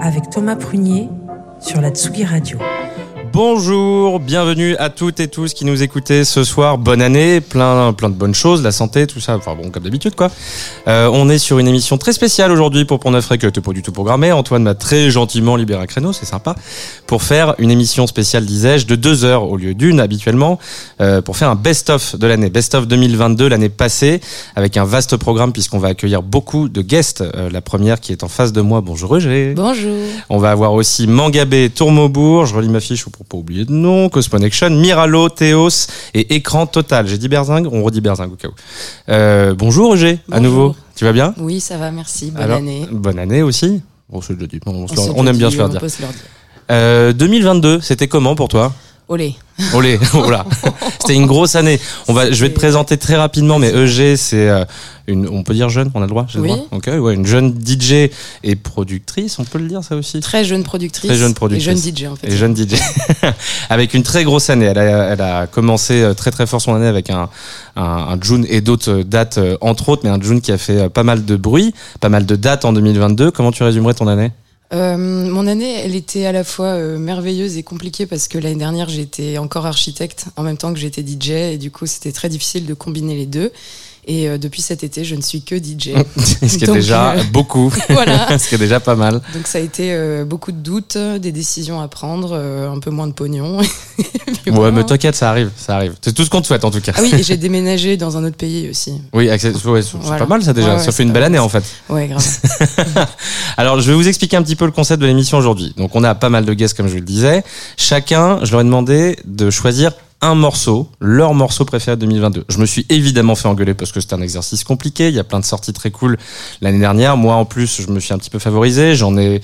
Avec Thomas Prunier sur la Tsugi Radio. Bonjour, bienvenue à toutes et tous qui nous écoutez ce soir. Bonne année, plein, plein de bonnes choses, la santé, tout ça. Enfin bon, comme d'habitude quoi. Euh, on est sur une émission très spéciale aujourd'hui pour Pont Neuf Rec, pas du tout programmé. Antoine m'a très gentiment libéré un créneau, c'est sympa, pour faire une émission spéciale, disais-je, de deux heures au lieu d'une habituellement, euh, pour faire un best-of de l'année, best-of 2022, l'année passée, avec un vaste programme puisqu'on va accueillir beaucoup de guests. Euh, la première qui est en face de moi, bonjour Roger. Bonjour. On va avoir aussi Mangabé, Tourmaubourg, je relis ma fiche pour pas oublier de nom, Cosmonection, Miralo, Théos et Écran Total. J'ai dit Berzingue, on redit Berzingue au cas où. Euh, bonjour Roger, à nouveau. Tu vas bien? Oui, ça va, merci. Bonne Alors, année. Bonne année aussi. Bon. On, aime bien se se leur dire. Euh, 2022, c'était comment pour toi? Olé. Olé, voilà. C'était une grosse année. On va, je vais te présenter très rapidement, mais EG, c'est euh, une, on peut dire jeune, on a le droit, j'ai le droit. Ok, ouais, une jeune DJ et productrice, on peut le dire ça aussi. Très jeune productrice. Très jeune productrice. Et jeune DJ, en fait. Et jeune DJ. avec une très grosse année. Elle a, elle a commencé euh, très très fort son année avec un, un, un June et d'autres euh, dates, entre autres, mais un June qui a fait pas mal de bruit, pas mal de dates en 2022. Comment tu résumerais ton année? Euh, mon année, elle était à la fois euh, merveilleuse et compliquée parce que l'année dernière, j'étais encore architecte en même temps que j'étais DJ et du coup, c'était très difficile de combiner les deux. Et euh, depuis cet été, je ne suis que DJ. Ce qui est déjà euh, beaucoup. voilà. Ce qui est déjà pas mal. Donc ça a été euh, beaucoup de doutes, des décisions à prendre, un peu moins de pognon. Ouais, voilà. mais t'inquiète, ça arrive, ça arrive. C'est tout ce qu'on te souhaite en tout cas. Ah oui, et j'ai déménagé dans un autre pays aussi. Oui, ouais, c'est Voilà. pas mal ça déjà. Ouais, ça fait une belle année en fait. Ouais, grave. Alors, je vais vous expliquer un petit peu le concept de l'émission aujourd'hui. Donc, on a pas mal de guests, comme je le disais. Chacun, je leur ai demandé de choisir un morceau, leur morceau préféré de 2022. Je me suis évidemment fait engueuler parce que c'était un exercice compliqué. Il y a plein de sorties très cool l'année dernière. Moi, en plus, je me suis un petit peu favorisé. J'en ai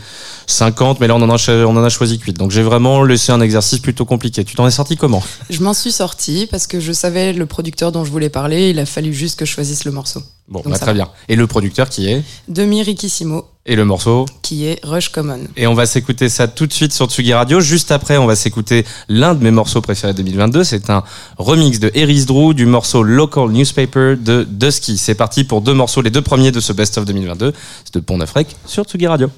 50, mais là, on en a, cho- on en a choisi 8. Donc, j'ai vraiment laissé un exercice plutôt compliqué. Tu t'en es sorti comment? Je m'en suis sortie parce que je savais le producteur dont je voulais parler. Il a fallu juste que je choisisse le morceau. Bon, Donc, bah, très va. bien. Et le producteur qui est? Demi Rikissimo, Et le morceau? Qui est Rush Common. Et on va s'écouter ça tout de suite sur Tsugi Radio. Juste après, on va s'écouter l'un de mes morceaux préférés de 2022. C'est un remix de Eris Drew du morceau Local Newspaper de Dusky. C'est parti pour deux morceaux, les deux premiers de ce Best of 2022. C'est de Pont Rec sur Tsugi Radio.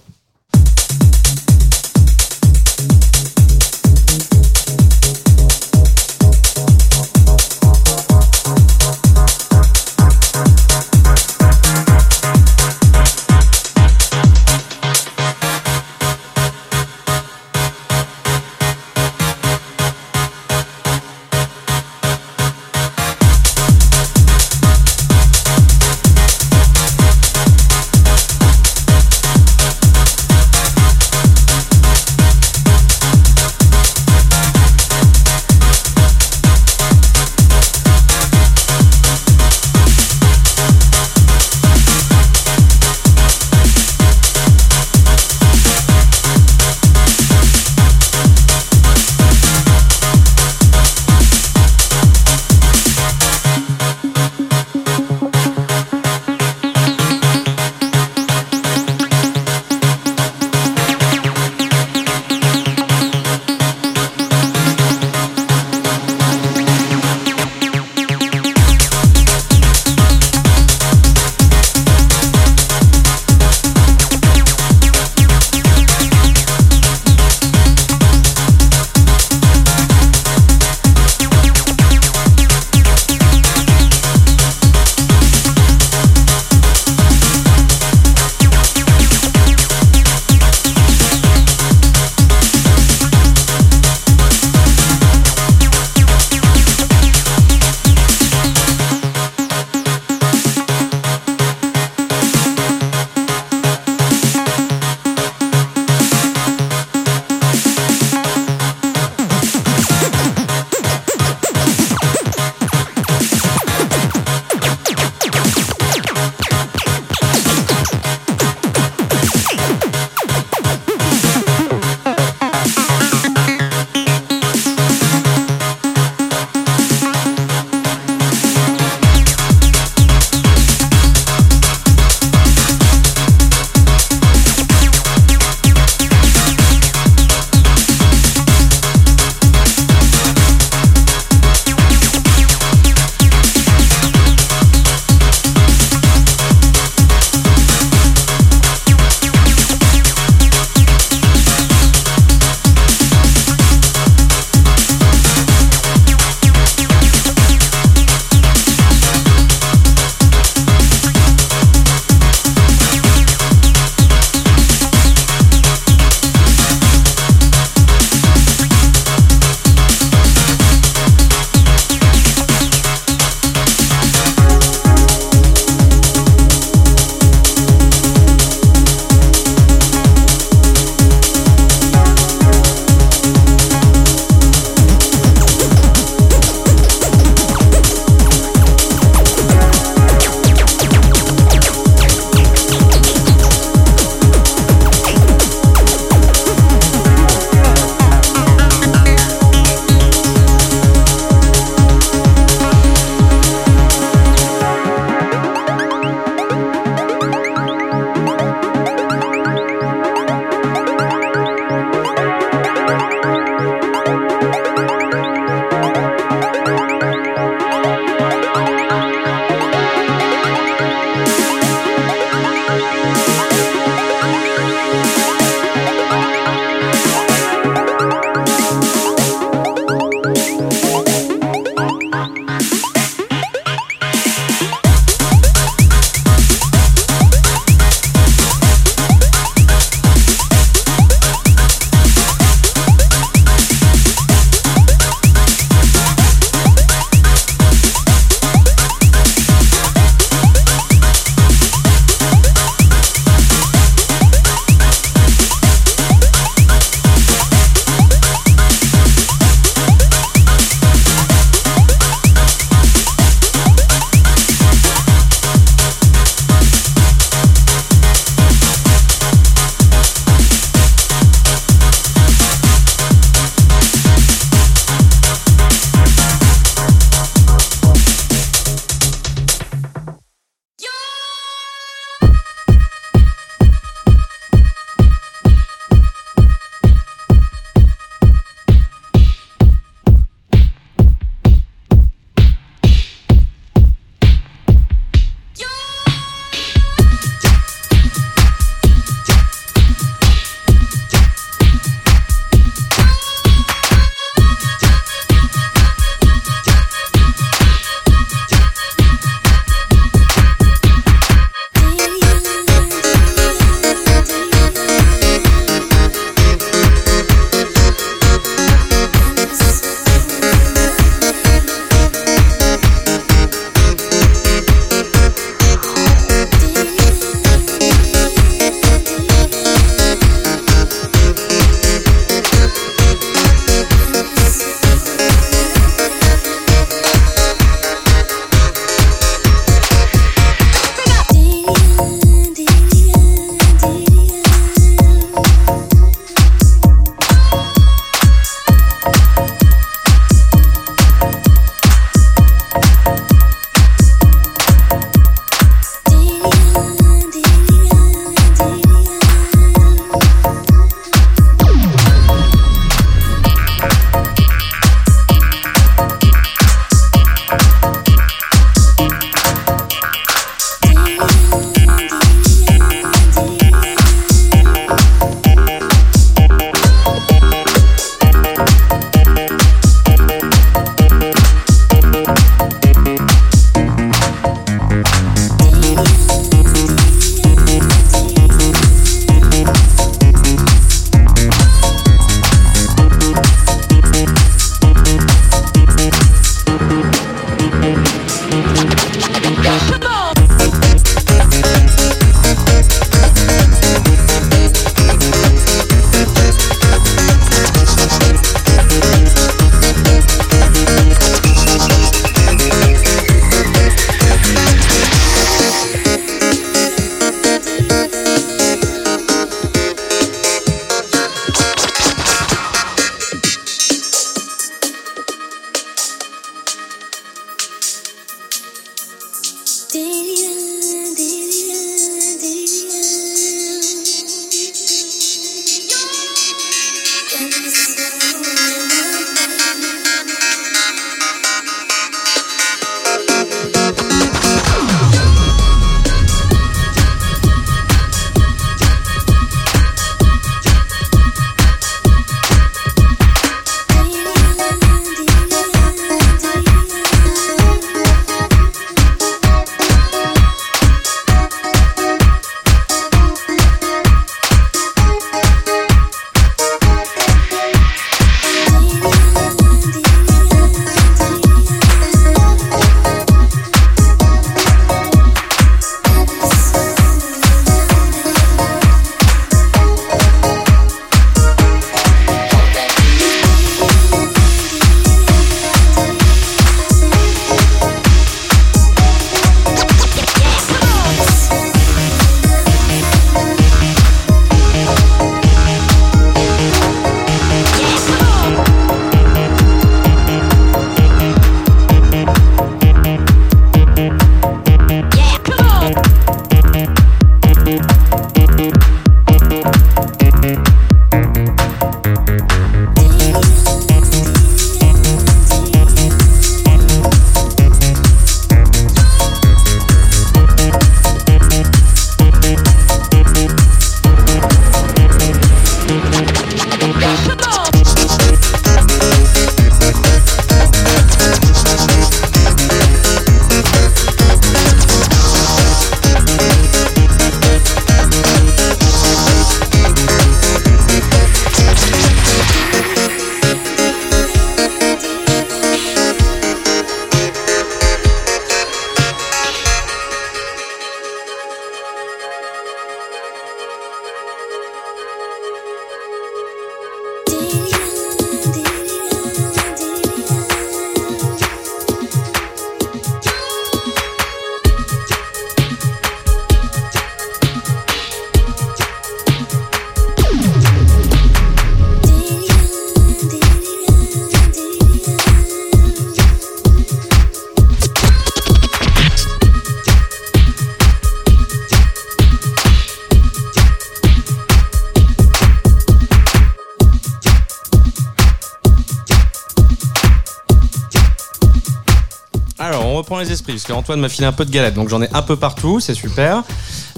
Parce qu'Antoine m'a filé un peu de galette, donc j'en ai un peu partout, c'est super.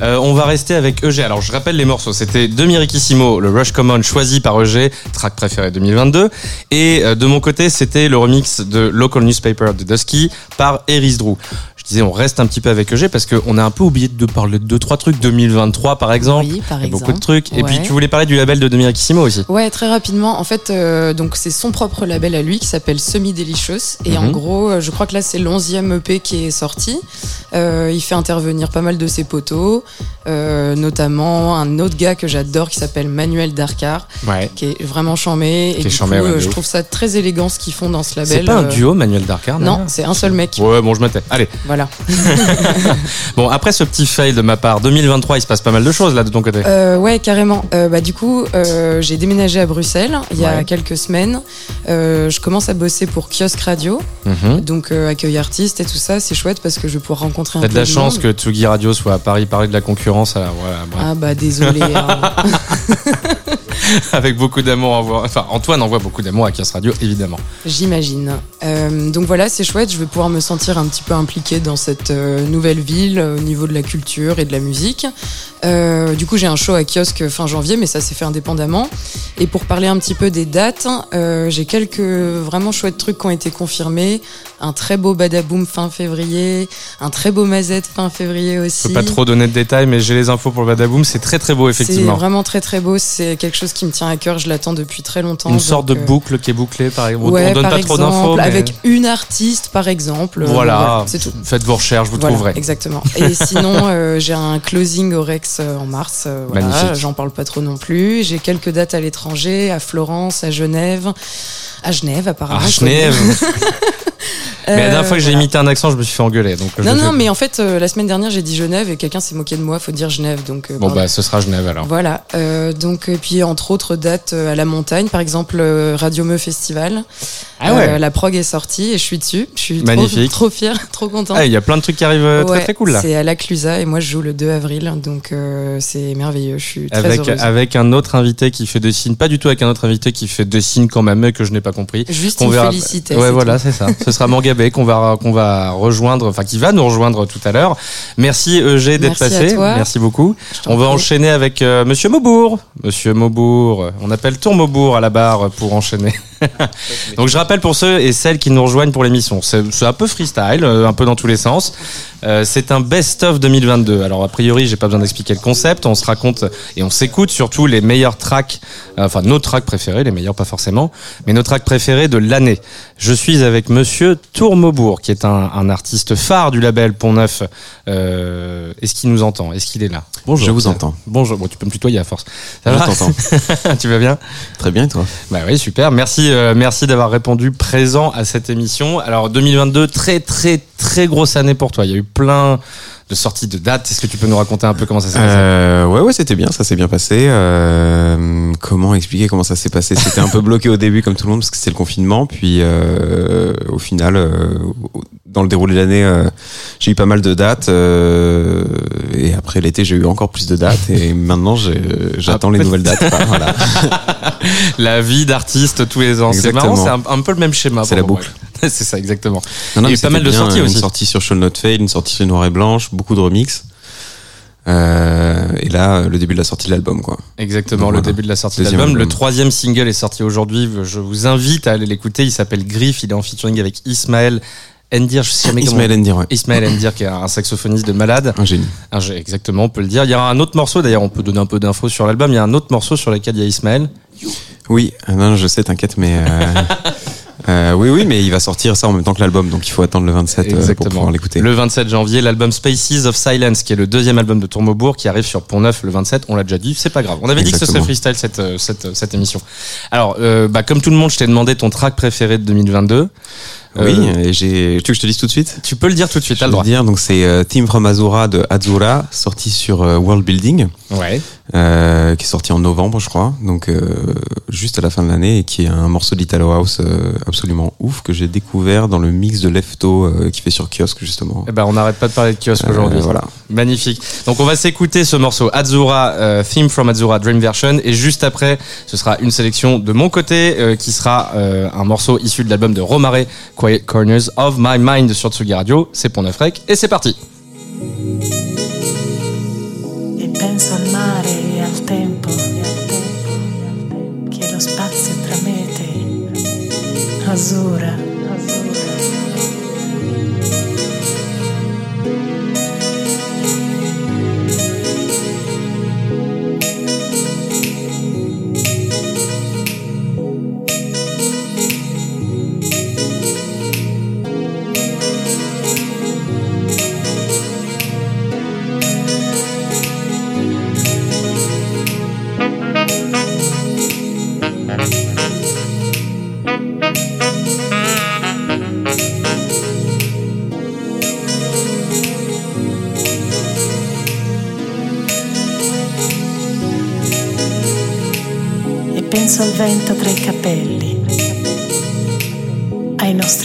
Euh, on va rester avec EG. Alors je rappelle les morceaux, c'était de Mirikissimo, le Rush Common choisi par EG, track préféré 2022. Et euh, de mon côté, c'était le remix de Local Newspaper de Dusky par Eris Drew disais, on reste un petit peu avec EG parce qu'on a un peu oublié de parler de deux, trois trucs. 2023, par exemple. Oui, par Il y a exemple. beaucoup de trucs. Et puis, tu voulais parler du label de Domirikissimo aussi. Ouais, très rapidement. En fait, euh, donc c'est son propre label à lui qui s'appelle Semi Delicious. Et Mhm. en gros, euh, je crois que là c'est l'onzième EP qui est sorti. Euh, il fait intervenir pas mal de ses potos, euh, notamment un autre gars que j'adore qui s'appelle Manuel Darkar, Ouais. qui est vraiment charmé. Et Qui est du charmé, coup, ouais, de je trouve ça très élégant ce qu'ils font dans ce label. C'est pas un duo, Manuel Darkar Non, d'ailleurs c'est un seul mec. Ouais, bon, je tais. Allez. Voilà. Bon, après ce petit fail de ma part, 2023, il se passe pas mal de choses là de ton côté. Euh, ouais, carrément. Euh, bah, du coup, euh, j'ai déménagé à Bruxelles il y a Ouais. quelques semaines. Euh, je commence à bosser pour Kiosque Radio. Mhm. Donc accueil artiste et tout ça, c'est chouette parce que je vais pouvoir rencontrer un peu de la de chance monde. que Tsugi Radio soit à Paris, parler de la concurrence. Alors, voilà, bref. Ah bah désolé. hein. Avec beaucoup d'amour, enfin Antoine envoie beaucoup d'amour à Kios Radio, évidemment. J'imagine. Euh, donc voilà, c'est chouette. Je vais pouvoir me sentir un petit peu impliquée dans cette euh, nouvelle ville euh, au niveau de la culture et de la musique. Euh, du coup, j'ai un show à kiosque fin janvier, mais ça s'est fait indépendamment. Et pour parler un petit peu des dates, euh, j'ai quelques vraiment chouettes trucs qui ont été confirmés. Un très beau Badaboom fin février, un très beau Mazette fin février aussi. Je peux pas trop donner de détails, mais j'ai les infos pour le Badaboom. C'est très très beau, C'est effectivement. vraiment très très beau. C'est quelque chose qui me tient à cœur. Je l'attends depuis très longtemps. Une sorte de euh, boucle qui est bouclée, par exemple. Ouais, on donne par pas trop d'infos. mais- Avec une artiste, par exemple. Voilà, c'est tout. Faites vos recherches, vous Voilà, trouverez. exactement. Et sinon, euh, j'ai un closing au Rex euh, en mars. euh, voilà. J'en parle pas trop non plus. J'ai quelques dates à l'étranger, à Florence, à Genève. À Genève, apparemment. Ah, Genève. Mais la dernière fois que j'ai Euh, voilà. imité un accent, je me suis fait engueuler. Donc je Non, non, fais- mais en fait, euh, la semaine dernière, j'ai dit Genève et quelqu'un s'est moqué de moi. Faut dire Genève, donc. euh, Bon, pardon. bah, ce sera Genève alors. Voilà. Euh, donc, et puis entre autres dates euh, à la montagne, par exemple euh, Radio Meu Festival. Ah ouais. Euh, la prog est sortie et je suis dessus. Je suis trop- Magnifique. trop, fière, trop contente. Ah, il y a plein de trucs qui arrivent euh, très Ouais, très cool là. C'est à la Clusa et moi je joue le 2 avril, donc euh, c'est merveilleux. Je suis très Avec, heureuse. avec un autre invité qui fait des signes, pas du tout avec un autre invité qui fait des signes quand même, que je n'ai pas compris. Juste qu'on une verra- félicité. Ouais, voilà, c'est ça. Sera Mangabé qu'on va, qu'on va rejoindre, enfin, qui va nous rejoindre tout à l'heure. Merci EG d'être Merci à passé. toi. Merci beaucoup. On va enchaîner avec euh, Monsieur Maubourg. Monsieur Maubourg. On appelle Tour Maubourg à la barre pour enchaîner. Donc je rappelle pour ceux et celles qui nous rejoignent pour l'émission, c'est c'est un peu freestyle, euh, un peu dans tous les sens. Euh, c'est un best-of 2022. Alors a priori, j'ai pas besoin d'expliquer le concept. On se raconte et on s'écoute surtout les meilleurs tracks, euh, enfin nos tracks préférés, les meilleurs pas forcément, mais nos tracks préférés de l'année. Je suis avec Monsieur Tourmaubourg, qui est un, un artiste phare du label Pont Neuf. Euh, Est-ce qu'il nous entend? Est-ce qu'il est là? Bonjour. Je vous entends. Bonjour. Bon, tu peux me tutoyer à force. Ça Je va? t'entends. Tu vas bien? Très bien, toi? Bah oui, super. Merci, euh, merci d'avoir répondu présent à cette émission. Alors 2022, très très très grosse année pour toi. Il y a eu plein de sorties de dates. Est-ce que tu peux nous raconter un peu comment ça s'est passé euh, Ouais, ouais, c'était bien, ça s'est bien passé. Euh, comment expliquer comment ça s'est passé? C'était un peu bloqué au début, comme tout le monde, parce que c'était le confinement. Puis, euh, au final, euh, dans le déroulé de l'année, euh, j'ai eu pas mal de dates. euh, et après l'été, j'ai eu encore plus de dates. Et maintenant, j'attends les peu- nouvelles dates. voilà. La vie d'artiste tous les ans. C'est marrant, c'est un, un peu le même schéma. C'est la boucle. c'est ça, exactement. Non, non, Il y a eu pas mal de sorties aussi. Une sortie sur Shall Not Fail, une sortie sur Noir et Blanche, beaucoup de remix. Euh, et là, le début de la sortie de l'album, quoi. Exactement, le début de la sortie de l'album. Le troisième single est sorti aujourd'hui. Je vous invite à aller l'écouter. Il s'appelle Griff. Il est en featuring avec Ismaël Endir. Je sais jamais comment- Ismaël Endir, ouais. Ismaël Endir, qui est un saxophoniste de malade. Un génie. Un exactement, on peut le dire. Il y aura un autre morceau, d'ailleurs, on peut donner un peu d'infos sur l'album. Il y a un autre morceau sur lequel il y a Ismaël. Oui, euh, non, je sais, t'inquiète, mais euh, euh, oui, oui, mais il va sortir ça en même temps que l'album, donc il faut attendre le 27 euh, pour pouvoir l'écouter. Le 27 janvier, l'album Spaces of Silence, qui est le deuxième album de Tourmaubourg, qui arrive sur Pont Neuf le 27. On l'a déjà dit, c'est pas grave. On avait dit que ce serait freestyle cette, euh, cette, cette émission. Alors, euh, bah, comme tout le monde, je t'ai demandé ton track préféré de 2022. Oui, Euh, et j'ai. Tu veux que je te dise tout de suite? Tu peux le dire tout de suite, Je t'as le droit. dire, donc c'est euh, Team from Azura de Azura, sorti sur euh, World Building. Ouais. euh, qui est sorti en novembre, je crois, donc euh, juste à la fin de l'année, et qui est un morceau d'Italo House euh, absolument ouf que j'ai découvert dans le mix de Lefto qui fait sur kiosque justement. Eh ben, on n'arrête pas de parler de kiosque aujourd'hui. voilà. Magnifique. Donc on va s'écouter ce morceau Azura, Theme from Azura Dream Version, et juste après, ce sera une sélection de mon côté qui sera un morceau issu de l'album de Romare, Quiet Corners of My Mind sur Tsugi Radio. C'est pour neuf et c'est parti. E penso al mare e al tempo. Che lo spazio tramete azzurra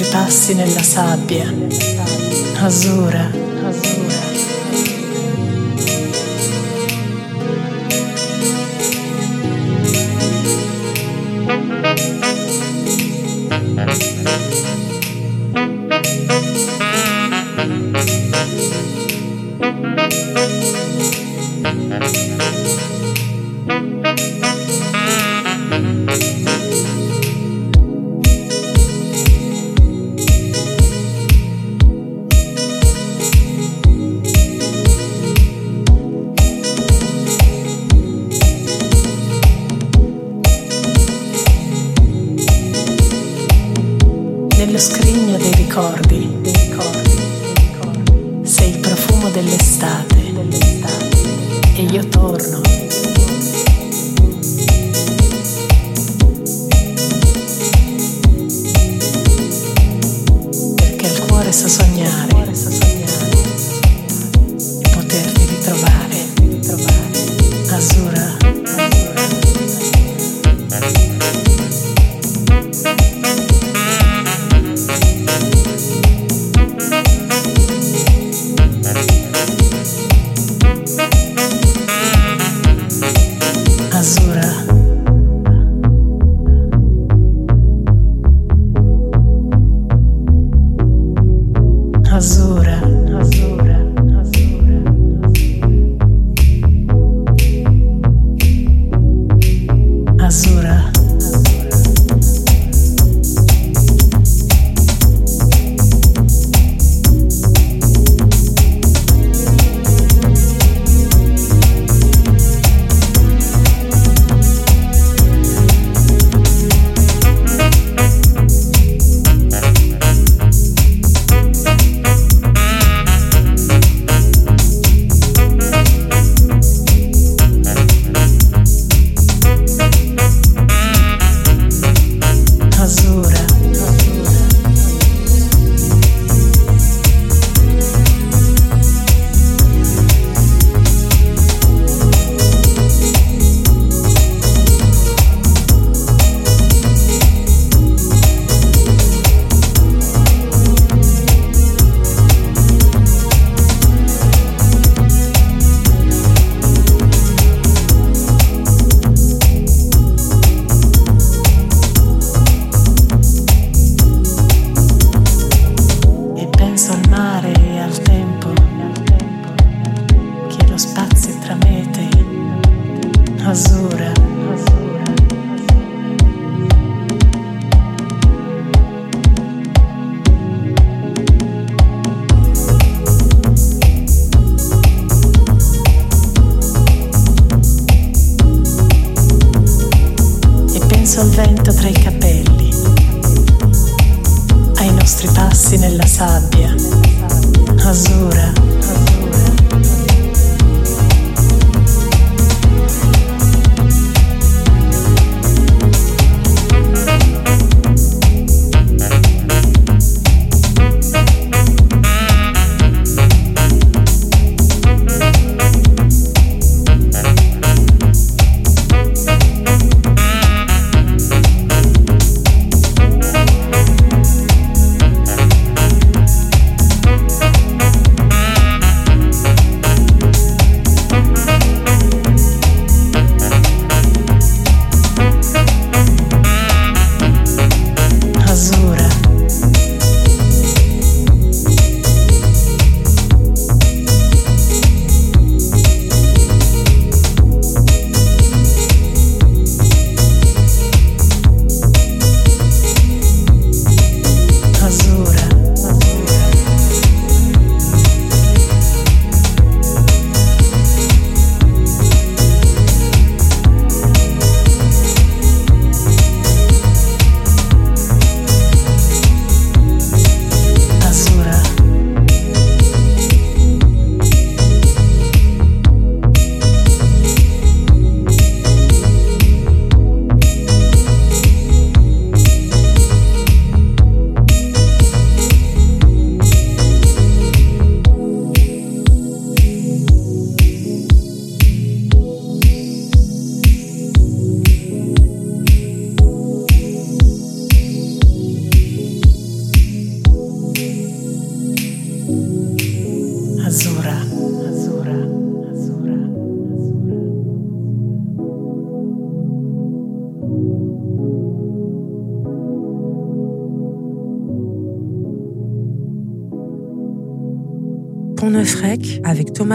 nostri passi nella sabbia azzurra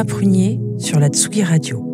Prunier sur la Tsugi Radio.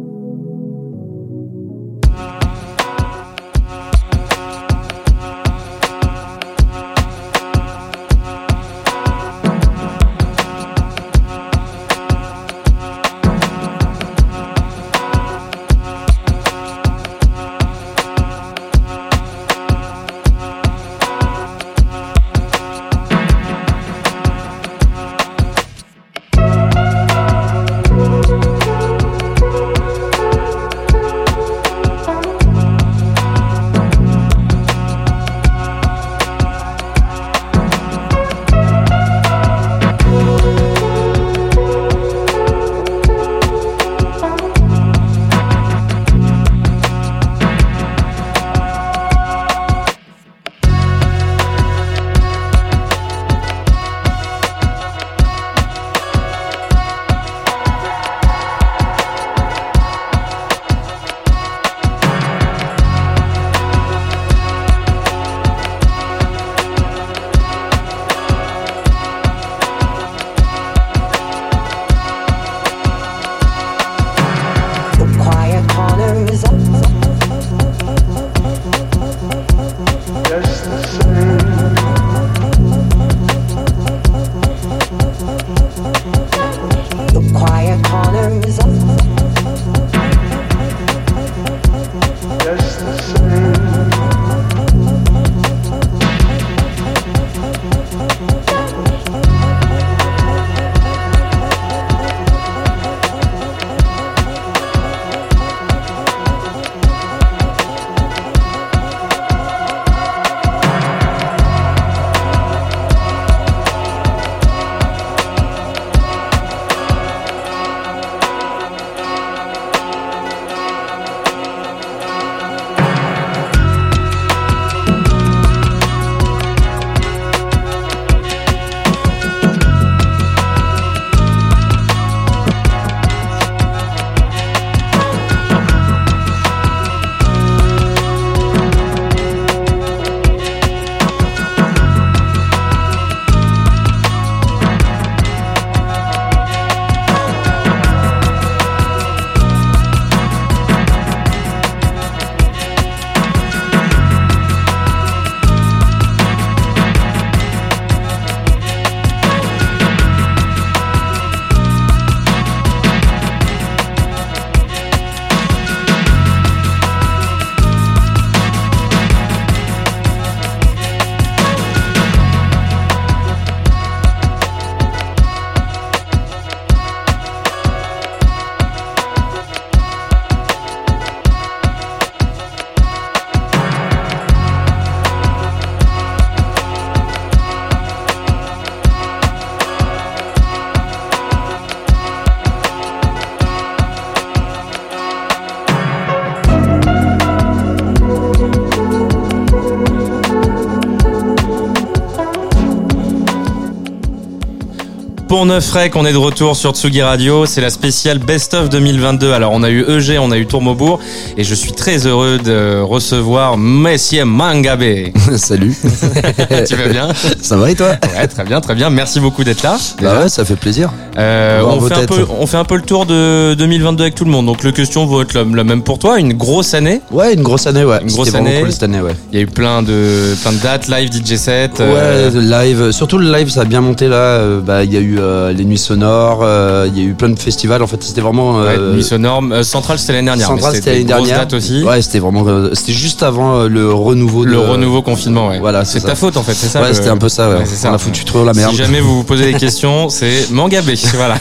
Pont Neuf Rec, on est de retour sur Tsugi Radio. C'est la spéciale Best of 2022. Alors, on a eu EG, on a eu Tourmobourg. Et je suis très heureux de recevoir Messier Mangabe. Salut. tu vas bien? Ça va et toi? Ouais, très bien, très bien. Merci beaucoup d'être là. Bah ouais, ça fait plaisir. Euh, on, fait un peu, on fait un peu le tour de 2022 avec tout le monde. Donc, le question va être la, la même pour toi. Une grosse année. Ouais, une grosse année, ouais. Une grosse année. cool cette année, ouais. Il y a eu plein de, plein de dates, live, DJ set. euh, Ouais, live, surtout le live, ça a bien monté là. Euh, Bah, il y a eu euh, les nuits sonores, il y a eu plein de festivals. En fait, c'était vraiment. ouais, euh, Nuit sonore. Euh, Central, c'était l'année dernière. Central, c'était l'année dernière. aussi. Ouais, c'était vraiment. C'était juste avant le renouveau. Le de- renouveau confinement, ouais. Voilà, c'est ta faute en fait, c'est ça. Ouais, le- c'était un peu ça. Ouais. Ouais, c'est ça. On a foutu trop la merde. Si jamais vous vous posez des questions, c'est Mangabé. Voilà.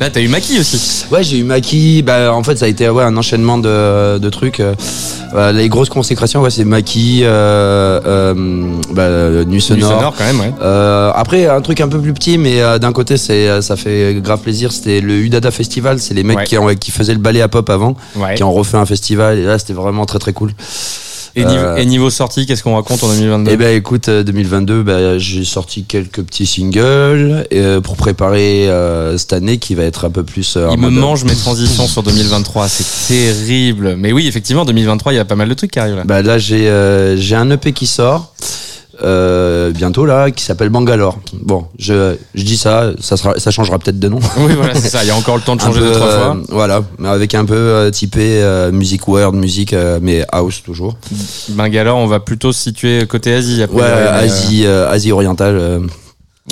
Là, t'as eu Maki aussi. Ouais, j'ai eu Maki. Bah, en fait, ça a été ouais, un enchaînement de, de trucs. Euh, euh, les grosses consécrations, ouais, c'est Maki, euh, euh, bah, Nuit Nuit Sonore. sonore quand même, ouais. Euh, après, un truc un peu plus petit, mais euh, d'un côté, c'est ça fait grave plaisir. C'était le Udada Festival. C'est les mecs Ouais. qui, ont- qui faisaient le ballet à pop avant, ouais. qui ont refait un festival. Et là, c'était vraiment très très cool. Et, niveau, euh, et niveau sortie, qu'est-ce qu'on raconte en 2022 Et ben écoute, euh, 2022, bah, j'ai sorti quelques petits singles euh, pour préparer euh, cette année qui va être un peu plus. euh, Il me mange mes transitions sur 2023, c'est terrible. Mais oui, effectivement, 2023, il y a pas mal de trucs qui arrivent là. Bah là j'ai euh, j'ai un EP qui sort. Euh, bientôt là, qui s'appelle Bangalore. Bon, je, je dis ça, ça sera, ça changera peut-être de nom. Oui, voilà, c'est ça. Il y a encore le temps de changer peu, deux, trois euh, fois. Voilà, mais avec un peu euh, typé euh, musique world, musique euh, mais house toujours. Bangalore, on va plutôt se situer côté Asie. Après, Ouais, euh, Asie, euh, Asie orientale.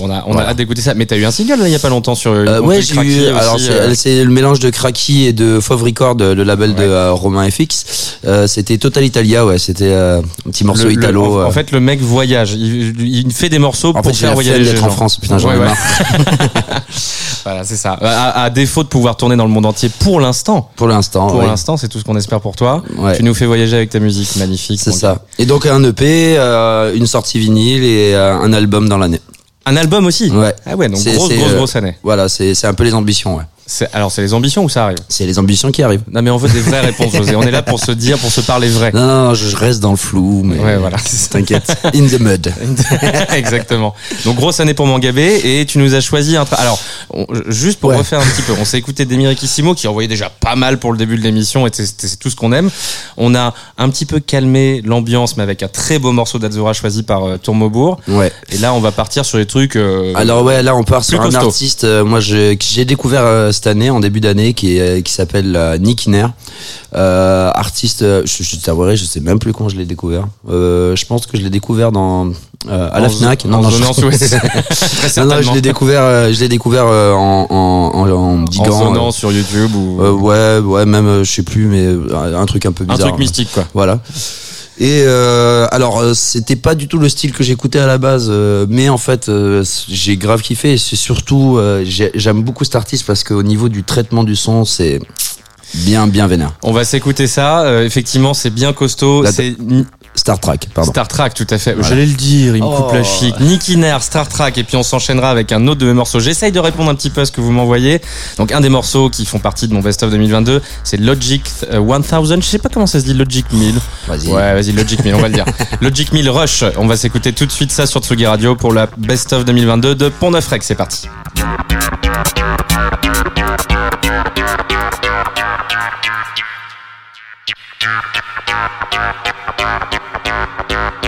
Euh. On a, on Voilà. a hâte d'écouter ça. Mais t'as eu un single là, il y a pas longtemps sur. Euh, compris ouais, j'ai eu. Alors c'est euh, c'est le mélange de Cracky et de Fauve Record, le label de euh, Romain FX. Euh, c'était Total Italia, ouais. C'était euh, un petit morceau le- italo. en, en euh. fait, le mec voyage. Il, il fait des morceaux En pour fait, faire voyager les gens. en France. Putain, j'en ai ouais. marre. Voilà, c'est ça. À, à défaut de pouvoir tourner dans le monde entier pour l'instant. Pour l'instant. Pour l'instant, c'est tout ce qu'on espère pour toi. Ouais. Tu nous fais voyager avec ta musique magnifique. C'est ça. Et donc un EP, euh, une sortie vinyle et euh, un album dans l'année. Un album aussi. Ouais. Ah ouais, donc C'est- grosse, grosse, euh, grosse année. Voilà, c'est c'est un peu les ambitions, ouais. C'est- Alors, c'est les ambitions ou ça arrive? C'est les ambitions qui arrivent. Non, mais on veut des vraies réponses, José. On est là pour se dire, pour se parler vrai. Non, non, non, je reste dans le flou, mais Ouais, voilà. t'inquiète. In the mud. Exactement. Donc grosse année pour Mangabé et tu nous as choisi un. Alors on- juste pour Ouais. refaire un petit peu, on s'est écouté Demirikissimo qui envoyait déjà pas mal pour le début de l'émission et c'est- tout ce qu'on aime. On a un petit peu calmé l'ambiance mais avec un très beau morceau d'Azura choisi par euh. Ouais. Et là on va partir sur les trucs. euh, Alors ouais, là on part sur un costaud. artiste, euh, moi je, que j'ai découvert euh, cette année, en début d'année, qui, est- qui s'appelle euh, Nick Iner. Euh, artiste, euh, je, je t'avouerai, je sais même plus quand je l'ai découvert. Euh, je pense que je l'ai découvert dans euh, à la Fnac. en zonant je... Très non, non, je l'ai découvert, je l'ai découvert en, en, en, diguant, sur YouTube ou ouais, ouais, même je sais plus, mais un truc un peu un bizarre. truc mystique quoi. Voilà. Et euh, alors euh, c'était pas du tout le style que j'écoutais à la base, euh, mais en fait euh, j'ai grave kiffé. Et c'est surtout euh, j'ai- j'aime beaucoup cet artiste parce qu'au niveau du traitement du son, c'est bien bien vénère. On va s'écouter ça. Euh, effectivement c'est bien costaud. C'est Star Trek, pardon. Star Trek, tout à fait. J'allais le dire, il me coupe la oh. chic. Nicky Nair, Star Trek, et puis on s'enchaînera avec un autre de mes morceaux. J'essaye de répondre un petit peu à ce que vous m'envoyez. Donc, un des morceaux qui font partie de mon Best of 2022, c'est Logic euh, 1000. Je sais pas comment ça se dit, Logic 1000. Ouais, vas-y, Logic 1000, on va le dire. Logic 1000 Rush. On va s'écouter tout de suite ça sur Tsugi Radio pour la Best of 2022 de Pont Neuf C'est parti. Thank you.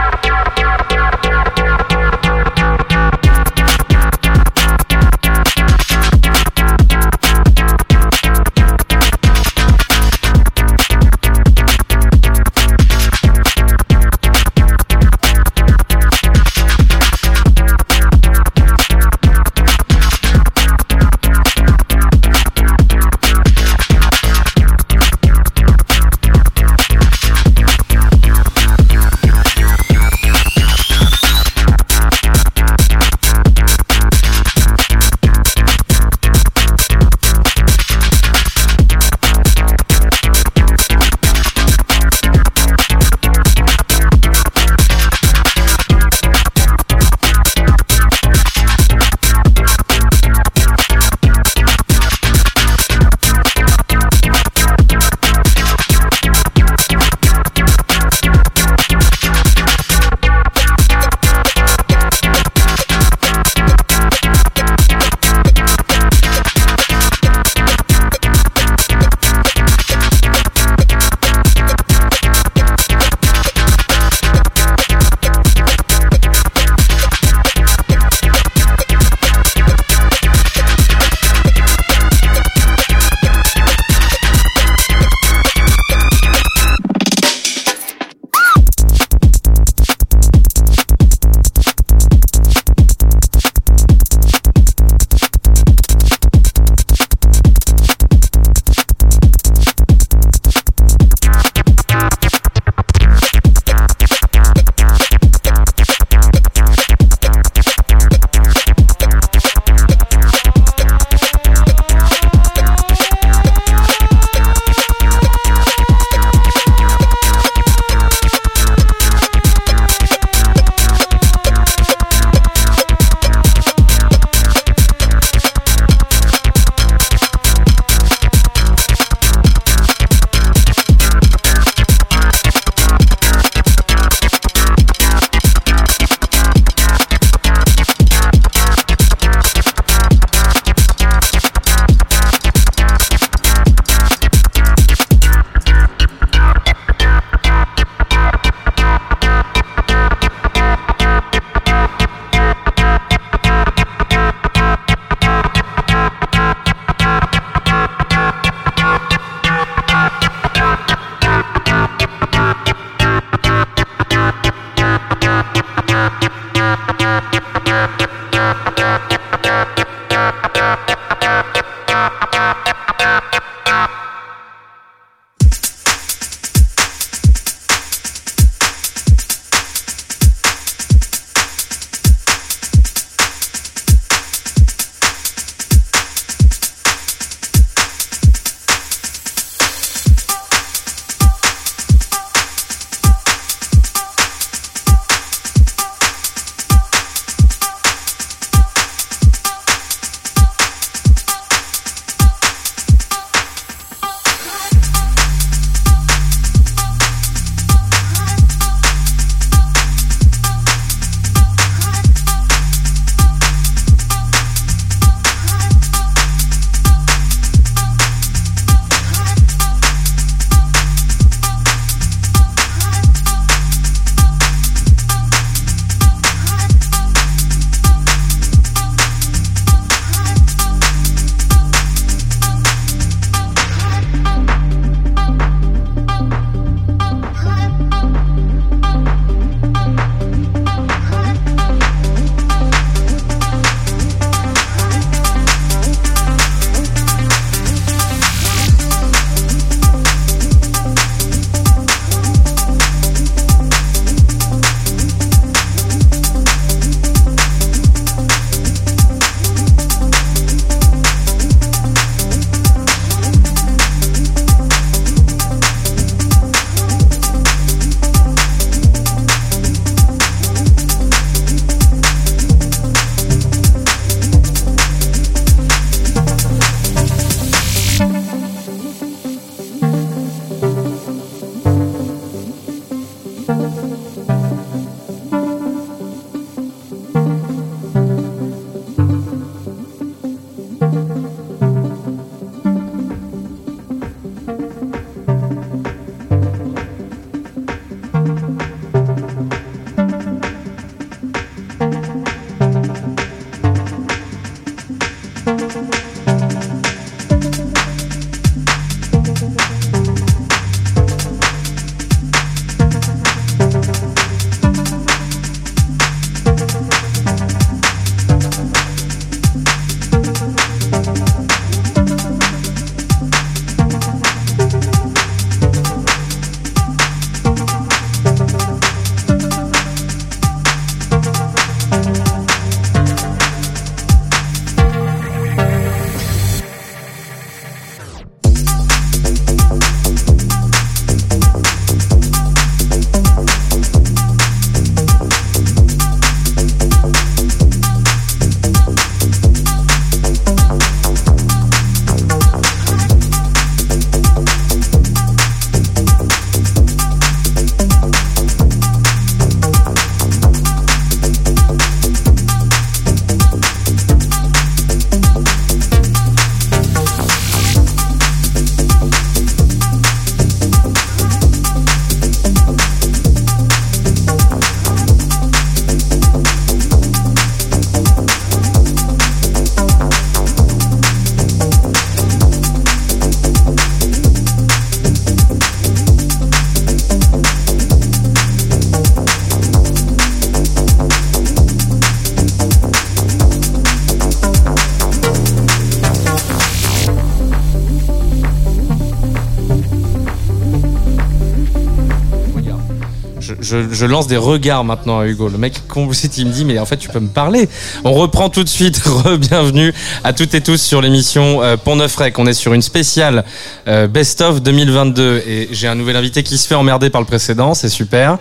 Je, lance des regards maintenant à Hugo. Le mec, vous il me dit, mais en fait, tu peux me parler. On reprend tout de suite. Re-bienvenue à toutes et tous sur l'émission euh, Pont Neuf Rec. On est sur une spéciale euh, Best of 2022 et j'ai un nouvel invité qui se fait emmerder par le précédent. C'est super.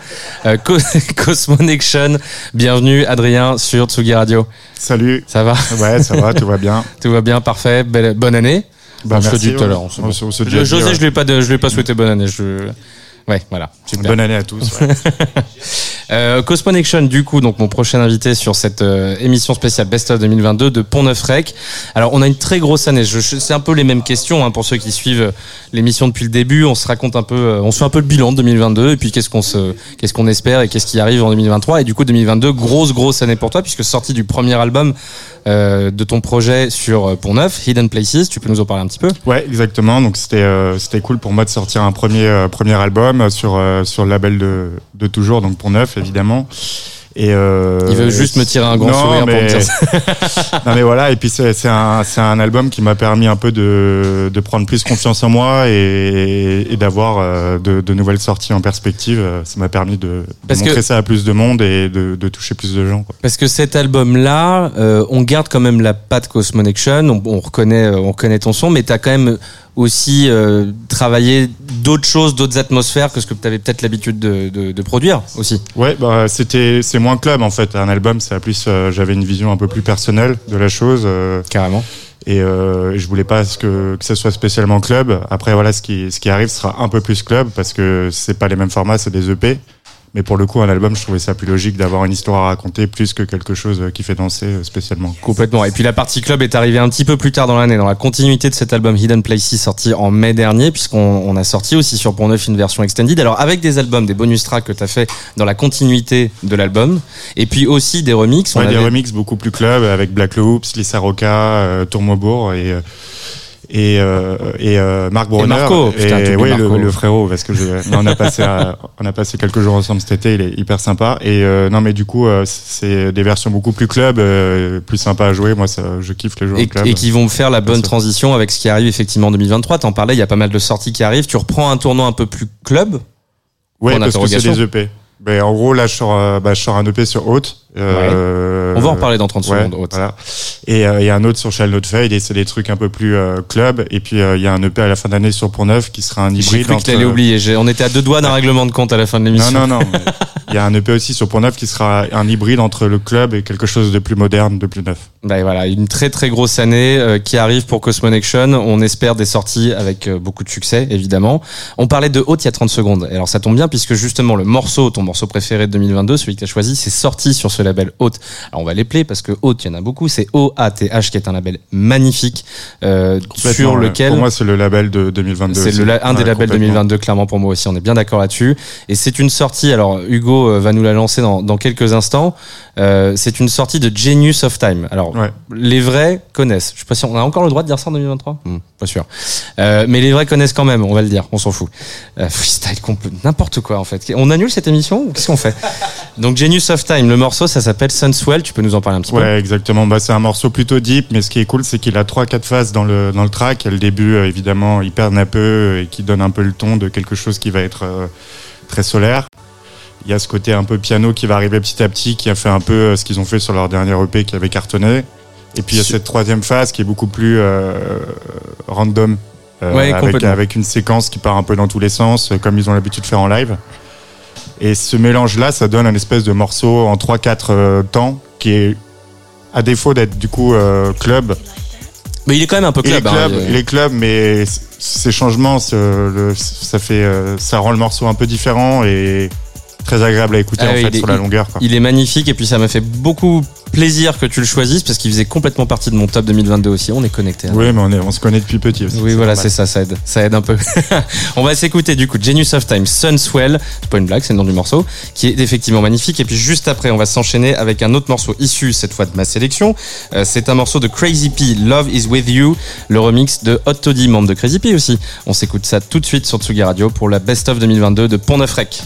Euh, Co- Cosmonection. Bienvenue, Adrien, sur Tsugi Radio. Salut. Ça va? Ouais, ça va, tout va bien. Tout va bien, parfait. Belle- bonne année. Bah, on se merci, dit tout à ouais. l'heure. on se- se- se dit à José, je lui ai pas, de- je lui ai pas souhaité bonne année. Je... Ouais, voilà. Super. Bonne année à tous. ouais. Euh, Cosmonection, du coup, donc mon prochain invité sur cette euh, émission spéciale Best of 2022 de Pont Neuf Rec. Alors, on a une très grosse année. Je, je- c'est un peu les mêmes questions hein, pour ceux qui suivent euh, l'émission depuis le début. On se raconte un peu, euh, on se fait un peu le bilan de 2022 et puis qu'est-ce qu'on se, qu'est-ce qu'on espère et qu'est-ce qui arrive en 2023. Et du coup, 2022, grosse grosse année pour toi puisque sortie du premier album euh, de ton projet sur euh, Pont Neuf, Hidden Places. Tu peux nous en parler un petit peu? Ouais, exactement. Donc c'était euh, c'était cool pour moi de sortir un premier premier album sur sur le label de de toujours donc pour neuf évidemment. Et euh, Il veut juste me tirer un grand non, sourire pour mais... me dire ça. non mais voilà, et puis c'est un, c'est un album qui m'a permis un peu de, de prendre plus confiance en moi et, et d'avoir euh, de, de nouvelles sorties en perspective. Ça m'a permis de, de Parce que- montrer ça à plus de monde et de, de toucher plus de gens. Quoi. Parce que cet album-là, euh, on garde quand même la patte Cosmonection, on, on reconnaît, on reconnaît ton son, mais t'as quand même aussi euh, travaillé d'autres choses, d'autres atmosphères que ce que tu avais peut-être l'habitude de, de, de produire aussi. Ouais, bah c'était c'est moins club en fait. Un album, c'est plus euh, j'avais une vision un peu plus personnelle de la chose. euh, Carrément. et euh, je voulais pas que que ça soit spécialement club. Après voilà, ce qui ce qui arrive sera un peu plus club parce que c'est pas les mêmes formats, c'est des EP. Mais pour le coup, un album, je trouvais ça plus logique d'avoir une histoire à raconter plus que quelque chose qui fait danser euh, spécialement. Complètement. Et puis la partie club est arrivée un petit peu plus tard dans l'année, dans la continuité de cet album Hidden Places sorti en mai dernier, puisqu'on on a sorti aussi sur Pont Neuf une version extended. Alors avec des albums, des bonus tracks que tu as fait dans la continuité de l'album, et puis aussi des remixes. Ouais, on des avait- remixes beaucoup plus club avec Black Loops, Lisa Roca, euh, Tourmobourg et euh, et euh, et euh, Marc Brunner Marco, putain, et ouais, le, Marco. le frérot parce que j'ai- on a passé à- on a passé quelques jours ensemble cet été il est hyper sympa et euh, non mais du coup c'est des versions beaucoup plus club plus sympa à jouer moi ça je kiffe les jeux et, club et qui vont faire la bonne transition avec ce qui arrive effectivement en 2023. T'en parlais, il y a pas mal de sorties qui arrivent. Tu reprends un tournoi un peu plus club. point parce que c'est des EP ben, en gros là je sors bah, je sors un EP sur Haute euh, On va en reparler dans 30 Ouais, secondes. Voilà. Et euh, il y a un autre sur Shall Not Fade et c'est des trucs un peu plus euh, club. Et puis il y a un EP à la fin d'année sur Pont Neuf qui sera un J'ai hybride. cru que t'allais oublier. J'ai- On était à deux doigts d'un règlement de compte à la fin de Non, l'émission. non, non. mais Il y a un EP aussi sur Pont Neuf qui sera un hybride entre le club et quelque chose de plus moderne, de plus neuf. Bah, et voilà, une très très grosse année qui arrive pour Cosmonection. On espère des sorties avec beaucoup de succès, évidemment. On parlait de Haute il y a 30 secondes. Et alors ça tombe bien puisque justement le morceau, ton morceau préféré de 2022, celui que tu as choisi, c'est sorti sur ce label Haute. Alors on va les player parce que Haute, il y en a beaucoup. C'est OATH qui est un label magnifique euh, sur lequel... Pour moi, c'est le label de 2022. C'est la- un des Ouais, labels complètement. 2022 clairement pour moi aussi. On est bien d'accord là-dessus. Et c'est une sortie. Alors Hugo euh, va nous la lancer dans, dans quelques instants. Euh, c'est une sortie de Genius of Time. Alors Ouais. les vrais connaissent. Je sais pas si on a encore le droit de dire ça en 2023. Hmm, pas sûr. Euh, mais les vrais connaissent quand même. On va le dire. On s'en fout. Freestyle n'importe quoi en fait. On annule cette émission ou qu'est-ce qu'on fait? Donc Genius of Time. Le morceau ça s'appelle Sunswell. Tu peux nous en parler un petit peu Ouais, exactement. Bah, c'est un morceau plutôt deep, mais ce qui est cool, c'est qu'il a trois, quatre phases dans le dans le track. Il y a le début, euh, évidemment, hyper nappeux et qui donne un peu le ton de quelque chose qui va être euh, très solaire. Il y a ce côté un peu piano qui va arriver petit à petit, qui a fait un peu euh, ce qu'ils ont fait sur leur dernier EP qui avait cartonné. Et puis il y a cette troisième phase qui est beaucoup plus euh, random, euh, Ouais, avec, avec une séquence qui part un peu dans tous les sens, euh, comme ils ont l'habitude de faire en live. Et ce mélange-là, ça donne un espèce de morceau en 3-4 euh, temps qui est, à défaut d'être du coup euh, club, Mais il est quand même un peu il est club. hein. Il est- club, mais ces changements, le- ça fait, euh, ça rend le morceau un peu différent et très agréable à écouter Ah en fait est- sur la longueur. Quoi. Il est magnifique et puis ça m'a fait beaucoup plaisir que tu le choisisses parce qu'il faisait complètement partie de mon top 2022 aussi. On est connecté. Oui, mais on, est, on se connaît depuis petit aussi. Oui, voilà, c'est ça, ça aide, ça aide un peu. on va s'écouter du coup Genius of Time, Sunswell, c'est pas une blague, c'est le nom du morceau, qui est effectivement magnifique. Et puis juste après, on va s'enchaîner avec un autre morceau issu cette fois de ma sélection. Euh, c'est un morceau de Crazy P, Love Is With You, le remix de Hot Toddy, membre de Crazy P aussi. On s'écoute ça tout de suite sur Tsugi Radio pour la Best of 2022 de Pont Neuf Rec.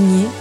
Thomas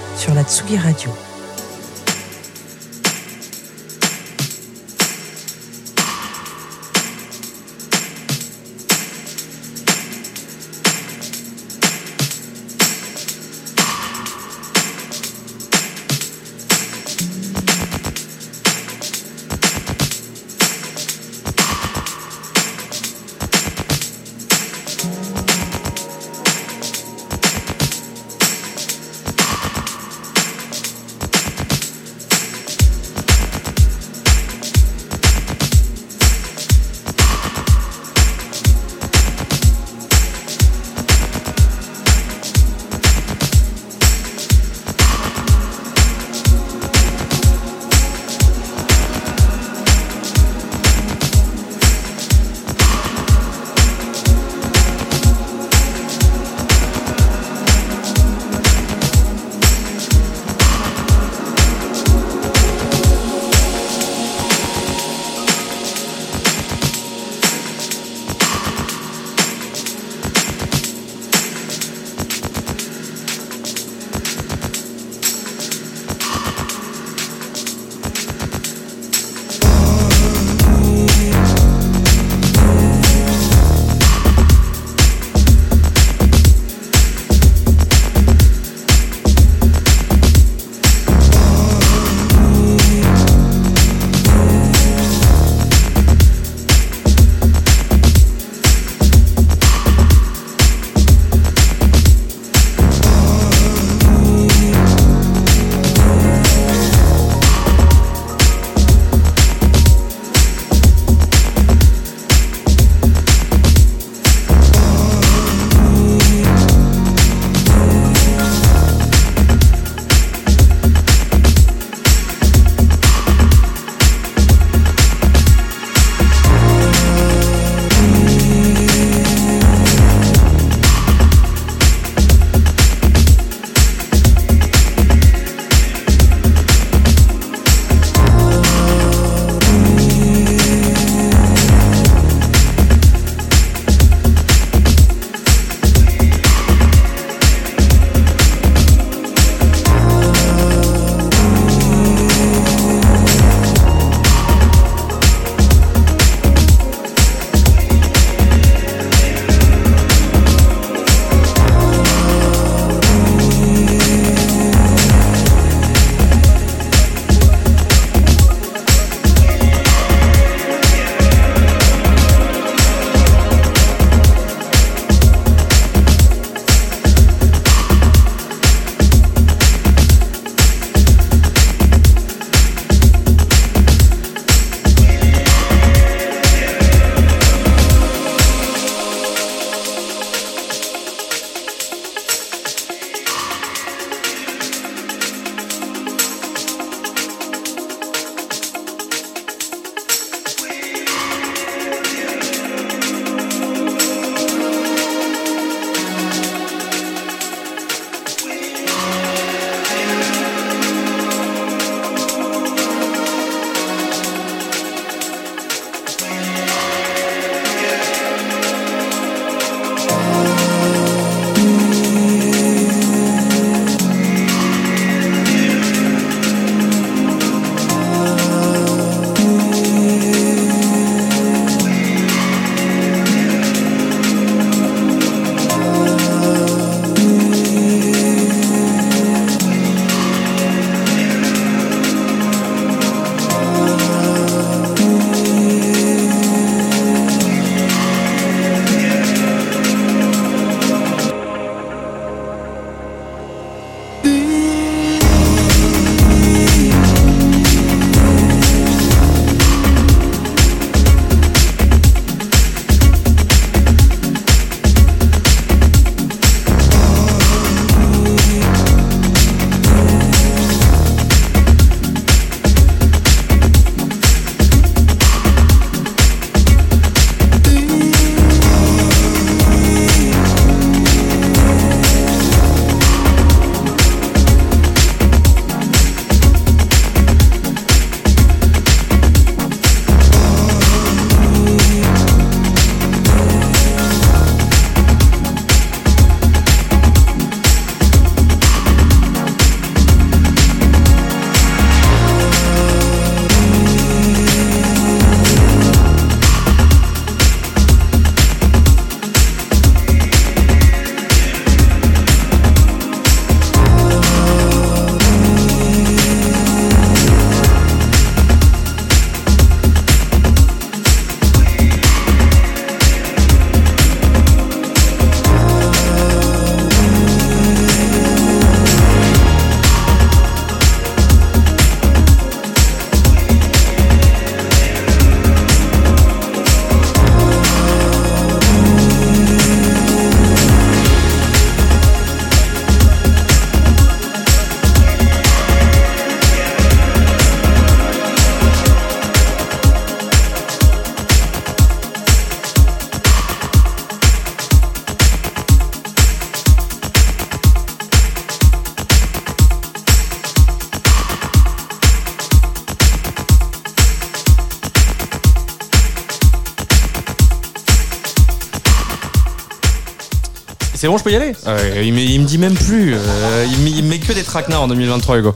il, me, il me dit même plus. euh, il, me, il me met que des traquenards en 2023, Hugo.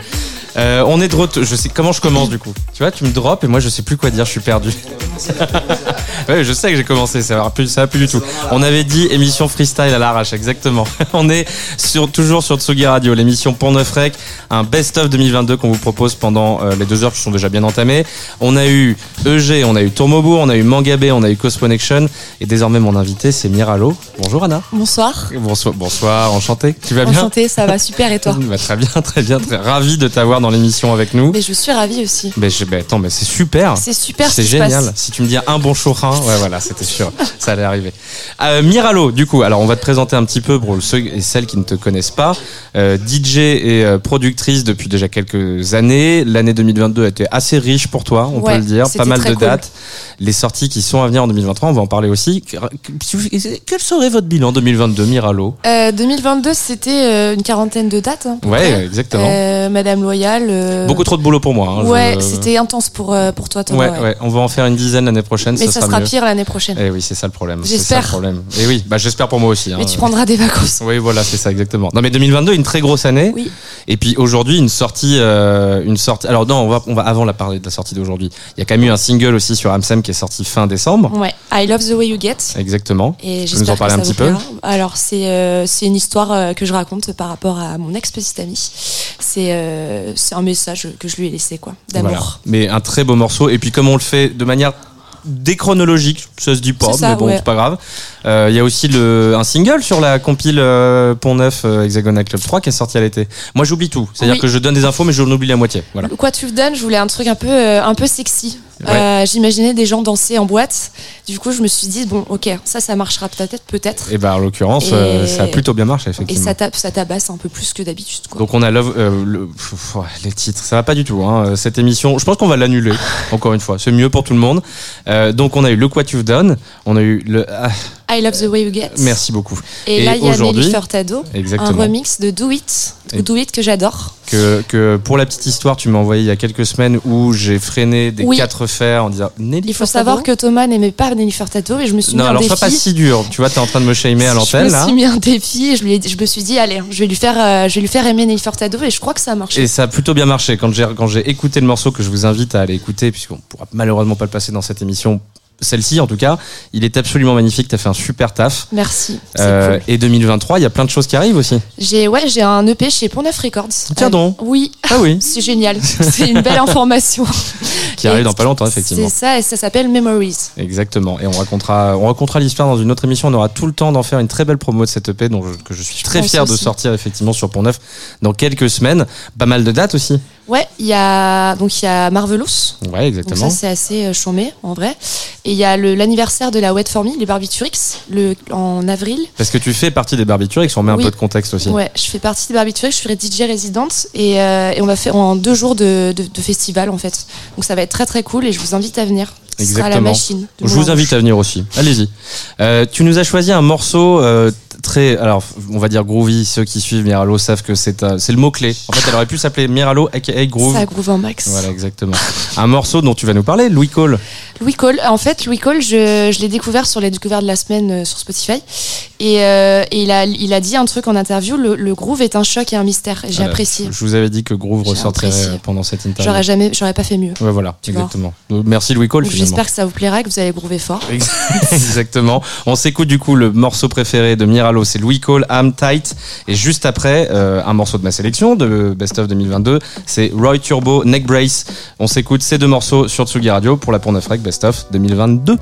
Euh, on est de retour. Je sais comment je commence du coup? Tu vois, tu me drops et moi je sais plus quoi dire. Je suis perdu. ouais, je sais que j'ai commencé. Ça va plus, va plus du tout. On avait dit émission freestyle à l'arrache, exactement. on est sur toujours sur Tsugi Radio, l'émission Pont Neuf Rec, un best-of 2022 qu'on vous propose pendant euh, les deux heures qui sont déjà bien entamées. On a eu EG, on a eu Tourmobourg, on a eu Mangabé, on a eu Cosmonection et désormais mon invité c'est Miralo. Bonjour Anna. Bonsoir. Bonsoir, bonsoir, enchanté. Tu vas bien Enchantée, ça va super et toi Bah, Très bien, très bien, très ravi de t'avoir dans l'émission avec nous. Mais je suis ravie aussi. Mais je- attends, mais c'est super. C'est super ce C'est génial. Si tu me dis un bon chauffin, ouais, voilà, c'était sûr. ça allait arriver. Euh, Miralo, du coup, alors on va te présenter un petit peu pour ceux et celles qui ne te connaissent pas. Euh, DJ et euh, productrice depuis déjà quelques années. L'année 2022 a été assez riche pour toi, on Ouais, peut le dire. Pas mal de cool. dates. Les sorties qui sont à venir en 2023, on va en parler aussi. Quel serait votre bilan 2022, Miralo Euh, 2022, c'était euh, une quarantaine de dates. hein, Ouais, près. exactement. Euh, Madame Loyal. euh, Beaucoup trop de boulot pour moi. hein, Ouais, je- c'était intense pour, euh, pour toi, Thomas. Ouais, ouais. ouais, on va en faire une dizaine l'année prochaine. Mais ça sera, pire l'année prochaine. Eh oui, c'est ça le problème. J'espère. Et oui, bah j'espère pour moi aussi. hein. Mais tu prendras des vacances. Oui, voilà, c'est ça exactement. Non, mais 2022, une très grosse année. Oui. Et puis aujourd'hui, une sortie, euh, une sortie. Alors non, on va, on va avant la parler de la sortie d'aujourd'hui. Il y a quand même eu un single aussi sur Amsem qui est sorti fin décembre. Ouais, I Love the Way You Get. Exactement. Et Tu peux nous en parler un petit peu plaira. Alors c'est euh, une histoire euh, que je raconte par rapport à mon ex petite amie. C'est euh, un message que je lui ai laissé quoi, d'amour. Voilà. Mais un très beau morceau. Et puis comme on le fait de manière déchronologique, ça se dit pas, ça, mais bon, ouais. c'est pas grave. Euh, Il y a aussi le, un single sur la compile euh, Pont Neuf euh, Hexagonal Club 3 qui est sorti à l'été. Moi, j'oublie tout. C'est-à-dire Oui. que je donne des infos, mais je oublie la moitié. Voilà. Quoi tu donnes, je voulais un truc un peu un peu sexy. Ouais. Euh, J'imaginais des gens danser en boîte. Du coup, je me suis dit bon, ok, ça, ça marchera peut-être, peut-être. Et bah, en l'occurrence, Et- euh, ça a plutôt bien marché, Et effectivement. ça tape, ça tabasse un peu plus que d'habitude. Donc on a Love, euh, le- pff, les titres, ça va pas du tout. Hein. Cette émission, je pense qu'on va l'annuler. Encore une fois, c'est mieux pour tout le monde. Donc on a eu Look What You've Done, on a eu le. ah, I Love the Way You Get. merci beaucoup. Et, Et là, il y a Nelly Furtado, un remix de Do It, Do It que j'adore. Que, que pour la petite histoire, tu m'as envoyé il y a quelques semaines où j'ai freiné des Oui. quatre fers en disant Nelly Il faut Furtado savoir que Thomas n'aimait pas Nelly Furtado et je me suis Non, mis un alors défi. sois pas si dur. Tu vois, t'es en train de me shamer à je l'antenne me là. suis mis un défi et je, lui ai dit- je me suis dit allez, je vais lui faire, euh, je vais lui faire aimer Nelly Furtado et je crois que ça a marché. Et ça a plutôt bien marché. Quand j'ai quand j'ai écouté le morceau que je vous invite à aller écouter, puisqu'on pourra malheureusement pas le passer dans cette émission, celle-ci en tout cas, il est absolument magnifique. T'as fait un super taf. Merci. Euh, cool. Et 2023, il y a plein de choses qui arrivent aussi. J'ai ouais, j'ai un EP chez Pont Neuf Records. Tiens donc. oui, Ah oui, c'est génial. c'est une belle information. qui arrive Et dans pas longtemps effectivement. C'est ça et ça s'appelle Memories. Exactement. Et on racontera, on racontera l'histoire dans une autre émission. On aura tout le temps d'en faire une très belle promo de cette EP, dont je- que je suis très fier de sortir effectivement sur Pont Neuf dans quelques semaines. Pas mal de dates aussi. Ouais, il y a donc il y a Marvelous. Ouais, Donc exactement. ça c'est assez euh, chômé en vrai. Et il y a l'anniversaire de la Wet For Me, les Barbiturix, le en avril. Parce que tu fais partie des Barbiturix, on met un peu de contexte aussi. Ouais, je fais partie des Barbiturix, je suis DJ résidente et, euh, et on va faire en deux jours de, de, de festival en fait. Donc ça va être très très cool et je vous invite à venir. Ce sera à la Exactement. machine. Je vous invite à venir aussi. Allez-y. Euh, tu nous as choisi un morceau euh, très, alors on va dire groovy. Ceux qui suivent Miralo savent que c'est un- c'est le mot clé. En fait, elle aurait pu s'appeler Miralo aka Groove. Ça groove en max. Voilà, exactement. Un morceau dont tu vas nous parler, Louis Cole. Louis Cole, en fait, Louis Cole, je, je l'ai découvert sur les découvertes de la semaine euh, sur Spotify. Et, euh, et il, a, il a dit un truc en interview le, le groove est un choc et un mystère. J'ai apprécié. Je vous avais dit que Groove ressortirait apprécié. pendant cette interview. J'aurais jamais, j'aurais pas fait mieux. Ouais, voilà, Tu exactement. Donc, Merci Louis Cole. J'espère que ça vous plaira, que vous allez groover fort. Exactement. On s'écoute du coup le morceau préféré de Miralo, c'est Louis Cole, I'm Tight. Et juste après, euh, un morceau de ma sélection de Best of 2022, c'est Roy Turbo, Neck Brace. On s'écoute ces deux morceaux sur Tsugi Radio pour la Rec Best of 2022.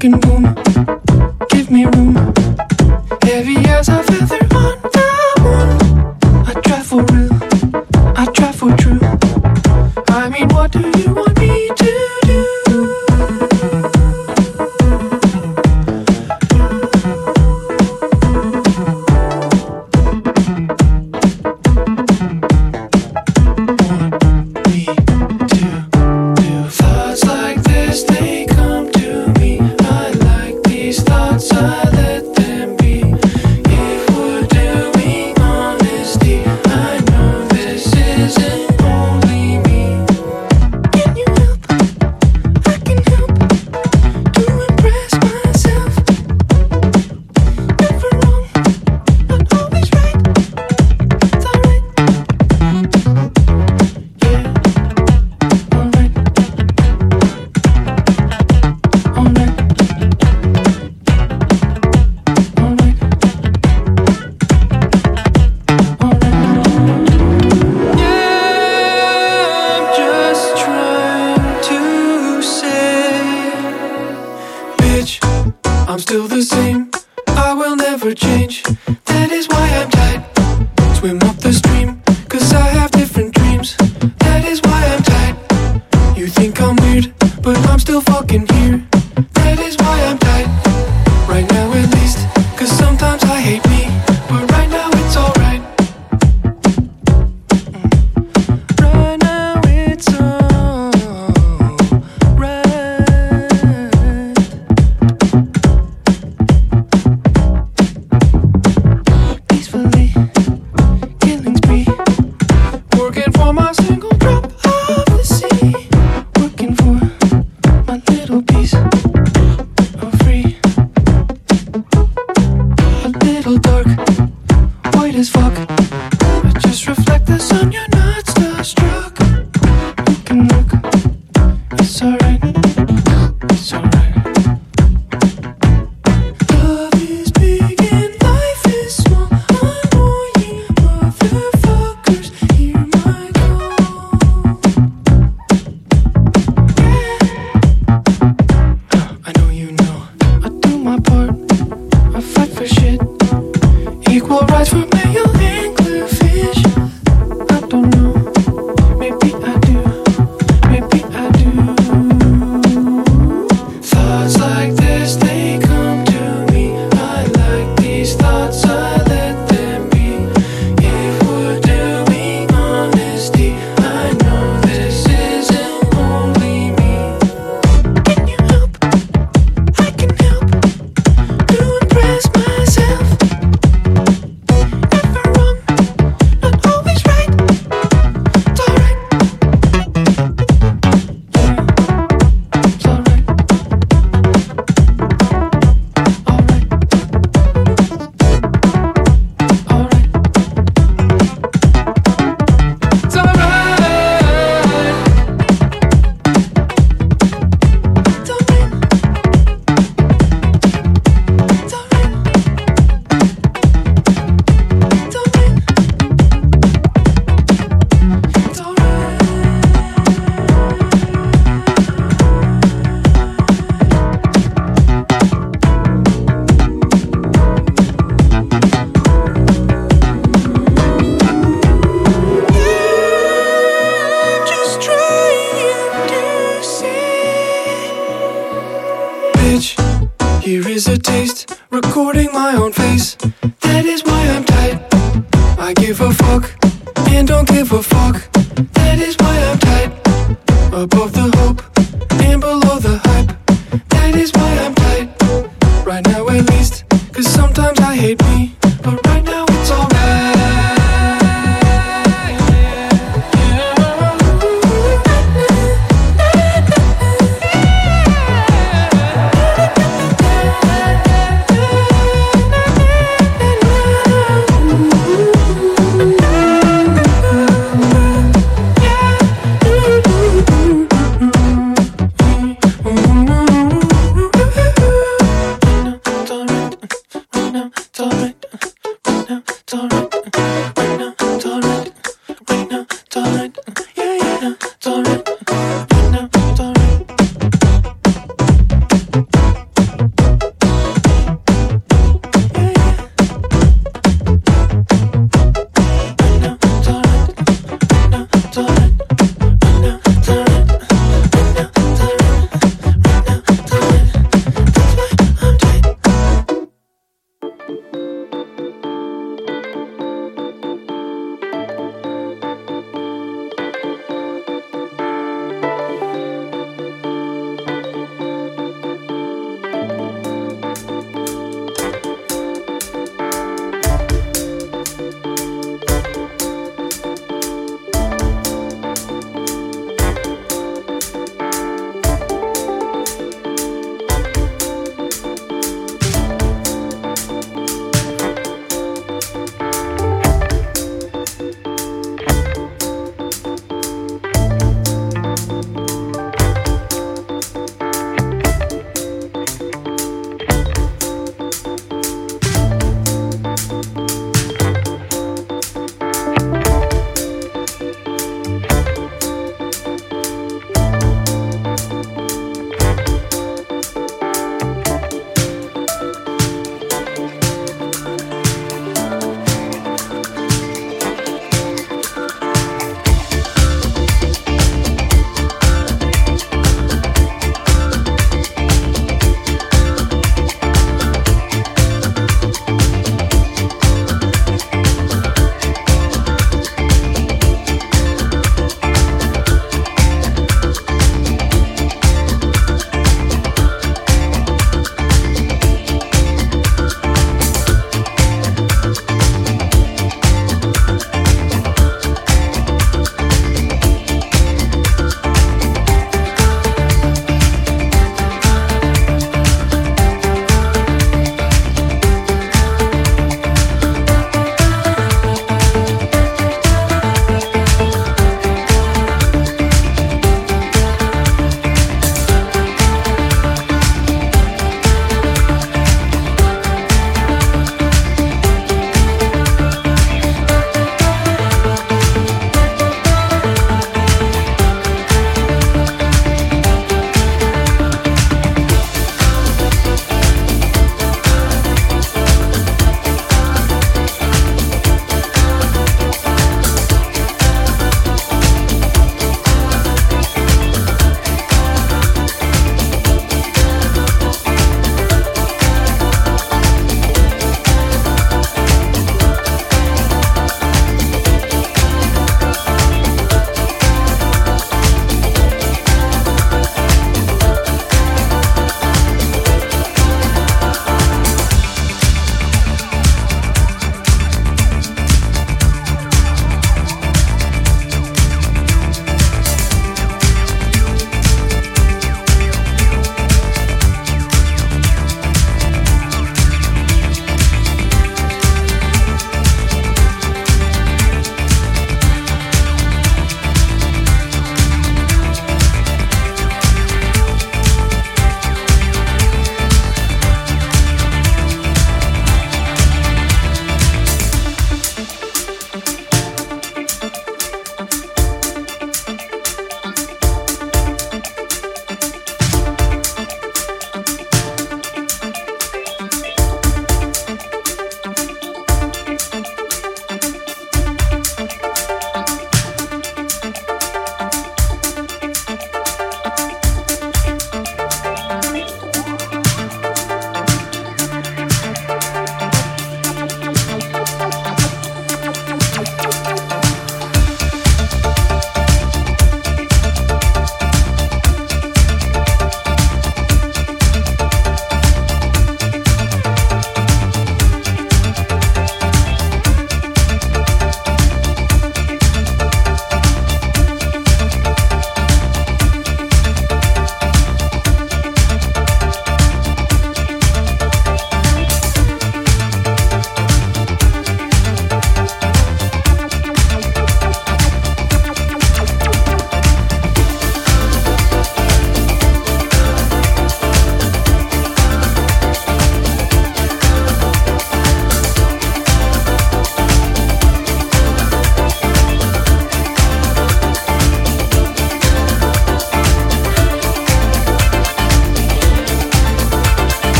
fucking woman.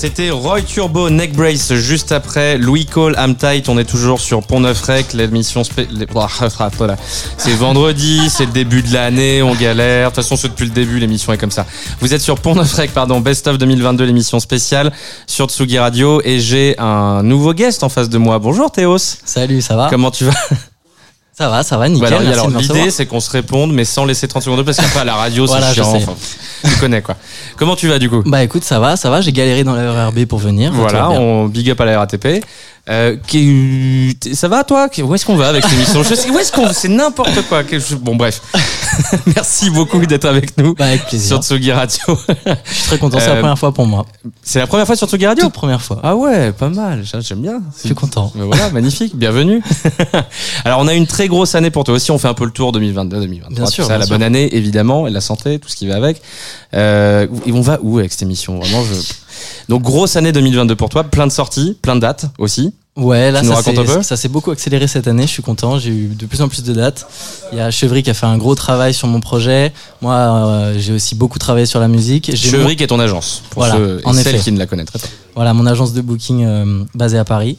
C'était Roy Turbo Neck Brace juste après Louis Cole Am Tight. On est toujours sur Pont Neuf Rec, l'émission spé... C'est vendredi, c'est le début de l'année, on galère. De toute façon, c'est depuis le début, l'émission est comme ça. Vous êtes sur Pont Neuf Rec, pardon, Best of 2022, l'émission spéciale sur Tsugi Radio et j'ai un nouveau guest en face de moi. Bonjour Théos. Salut, ça va Comment tu vas? Ça va, ça va, nickel. Voilà, alors de l'idée c'est qu'on se réponde mais sans laisser 30 secondes parce qu'après à la radio c'est Voilà, chiant. Enfin, tu connais quoi. Comment tu vas du coup? Bah écoute, ça va, ça va, j'ai galéré dans la RRB pour venir. Voilà, on big up à la RATP. Euh, qui- ça va toi? Où est-ce qu'on va avec cette émission? Je sais, Où est-ce qu'on C'est n'importe quoi. Bon bref. Merci beaucoup d'être avec nous Bah avec plaisir. sur Tsugi Radio. Je suis très content, c'est Euh, la première fois pour moi. C'est la première fois sur Tsugi Radio Toute première fois. Ah ouais, pas mal. J'aime- bien. Je suis content. Mais voilà, magnifique, bienvenue. Alors on a une très grosse année pour toi aussi, on fait un peu le tour 2022, 2023, Bien sûr, ça, bien la sûr. bonne année évidemment, et la santé, tout ce qui va avec. Euh, et on va où avec cette émission? Vraiment, je... Donc grosse année 2022 pour toi, plein de sorties, plein de dates aussi. Ouais, là ça s'est- beaucoup accéléré cette année, je suis content, j'ai eu de plus en plus de dates. Il y a Chevry qui a fait un gros travail sur mon projet. Moi, euh, j'ai aussi beaucoup travaillé sur la musique. Chevry qui est ton agence, pour Voilà, ceux et en celles effet. qui ne la connaîtraient pas. Voilà, mon agence de booking euh, basée à Paris.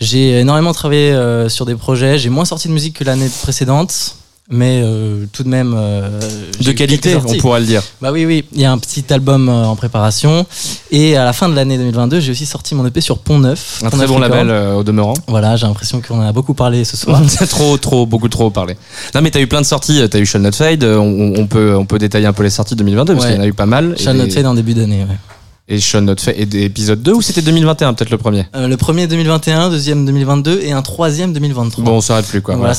J'ai énormément travaillé euh, sur des projets. J'ai moins sorti de musique que l'année précédente, mais euh, tout de même. euh, De qualité, on pourra le dire. Bah oui, oui. Il y a un petit album euh, en préparation. Et à la fin de l'année 2022, j'ai aussi sorti mon EP sur Pont Neuf. Un Pont très bon label euh, au demeurant. Voilà, j'ai l'impression qu'on en a beaucoup parlé ce soir. Trop, trop, beaucoup trop parlé. Non, mais t'as eu plein de sorties. T'as eu Shall Not Fade. euh, On, on peut, on peut détailler un peu les sorties 2022 parce Ouais. qu'il y en a eu pas mal. Shall et, Not Fade en début d'année, ouais. Et Shall Not Fade. Et des épisodes 2 ou c'était 2021 peut-être le premier Euh, le premier 2021, deuxième 2022 et un troisième 2023. Bon, on s'arrête plus quoi. Voilà,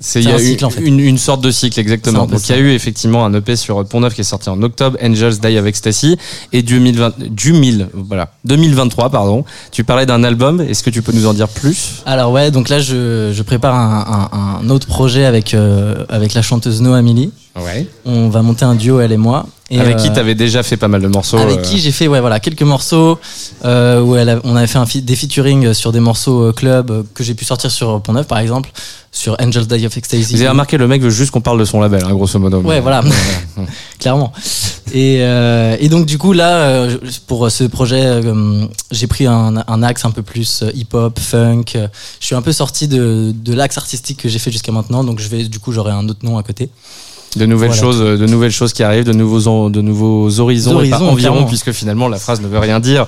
C'est- il y a un eu en fait. une, une sorte de cycle exactement. Donc il y a eu effectivement un EP sur Pont Neuf qui est sorti en octobre, Angels Die of Ecstasy, et du 2020, du 1000, voilà, 2023 pardon. Tu parlais d'un album. Est-ce que tu peux nous en dire plus? Alors ouais, donc là je, je prépare un, un- un autre projet avec euh, avec la chanteuse Noah Amélie. Ouais. On va monter un duo elle et moi. Et, Avec qui euh, t'avais déjà fait pas mal de morceaux Avec euh, qui j'ai fait ouais voilà quelques morceaux euh, où elle a- on avait fait un des featuring sur des morceaux club que j'ai pu sortir sur Pont Neuf par exemple sur Angels Die of Ecstasy. Vous avez remarqué, le mec veut juste qu'on parle de son label, hein, grosso modo. Ouais, voilà, clairement. Et, et donc du coup là, pour ce projet, j'ai pris un, un axe un peu plus hip-hop, funk. Je suis un peu sorti de, de l'axe artistique que j'ai fait jusqu'à maintenant, donc je vais du coup j'aurai un autre nom à côté. De nouvelles Voilà. choses, euh, de nouvelles choses qui arrivent, de nouveaux, de nouveaux horizons, et pas environ, clairement. puisque finalement la phrase ne veut rien dire.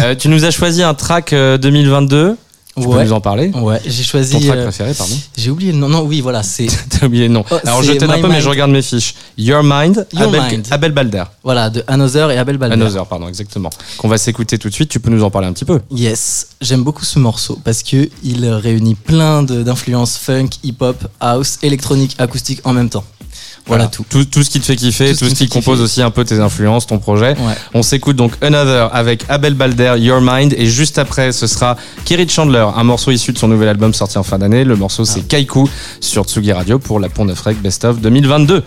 Euh, tu nous as choisi un track euh, 2022. Tu peux nous en parler? Ouais, j'ai choisi. Ton track euh, préféré, pardon. j'ai oublié le nom. Non, oui, voilà, c'est T'as oublié le nom. Oh, Alors je t'aide un peu, mais je regarde mes fiches. Your Mind, Your Abel, Mind. Abel Balder. voilà de Another et Abel Balder. Another, pardon, exactement. Qu'on va s'écouter tout de suite. Tu peux nous en parler un petit peu. Yes, j'aime beaucoup ce morceau parce que il réunit plein d'influences funk, hip-hop, house, électronique, acoustique en même temps. Voilà, tout. tout. Tout ce qui te fait kiffer, Tout tout, ce qui compose kiffer. aussi un peu tes influences, ton projet. Ouais. On s'écoute donc Another avec Abel Balder, Your Mind, et juste après, ce sera Kerry Chandler, un morceau issu de son nouvel album sorti en fin d'année. Le morceau, c'est Ah. Kaiku sur Tsugi Radio pour la Pont Neuf Rec Best of 2022.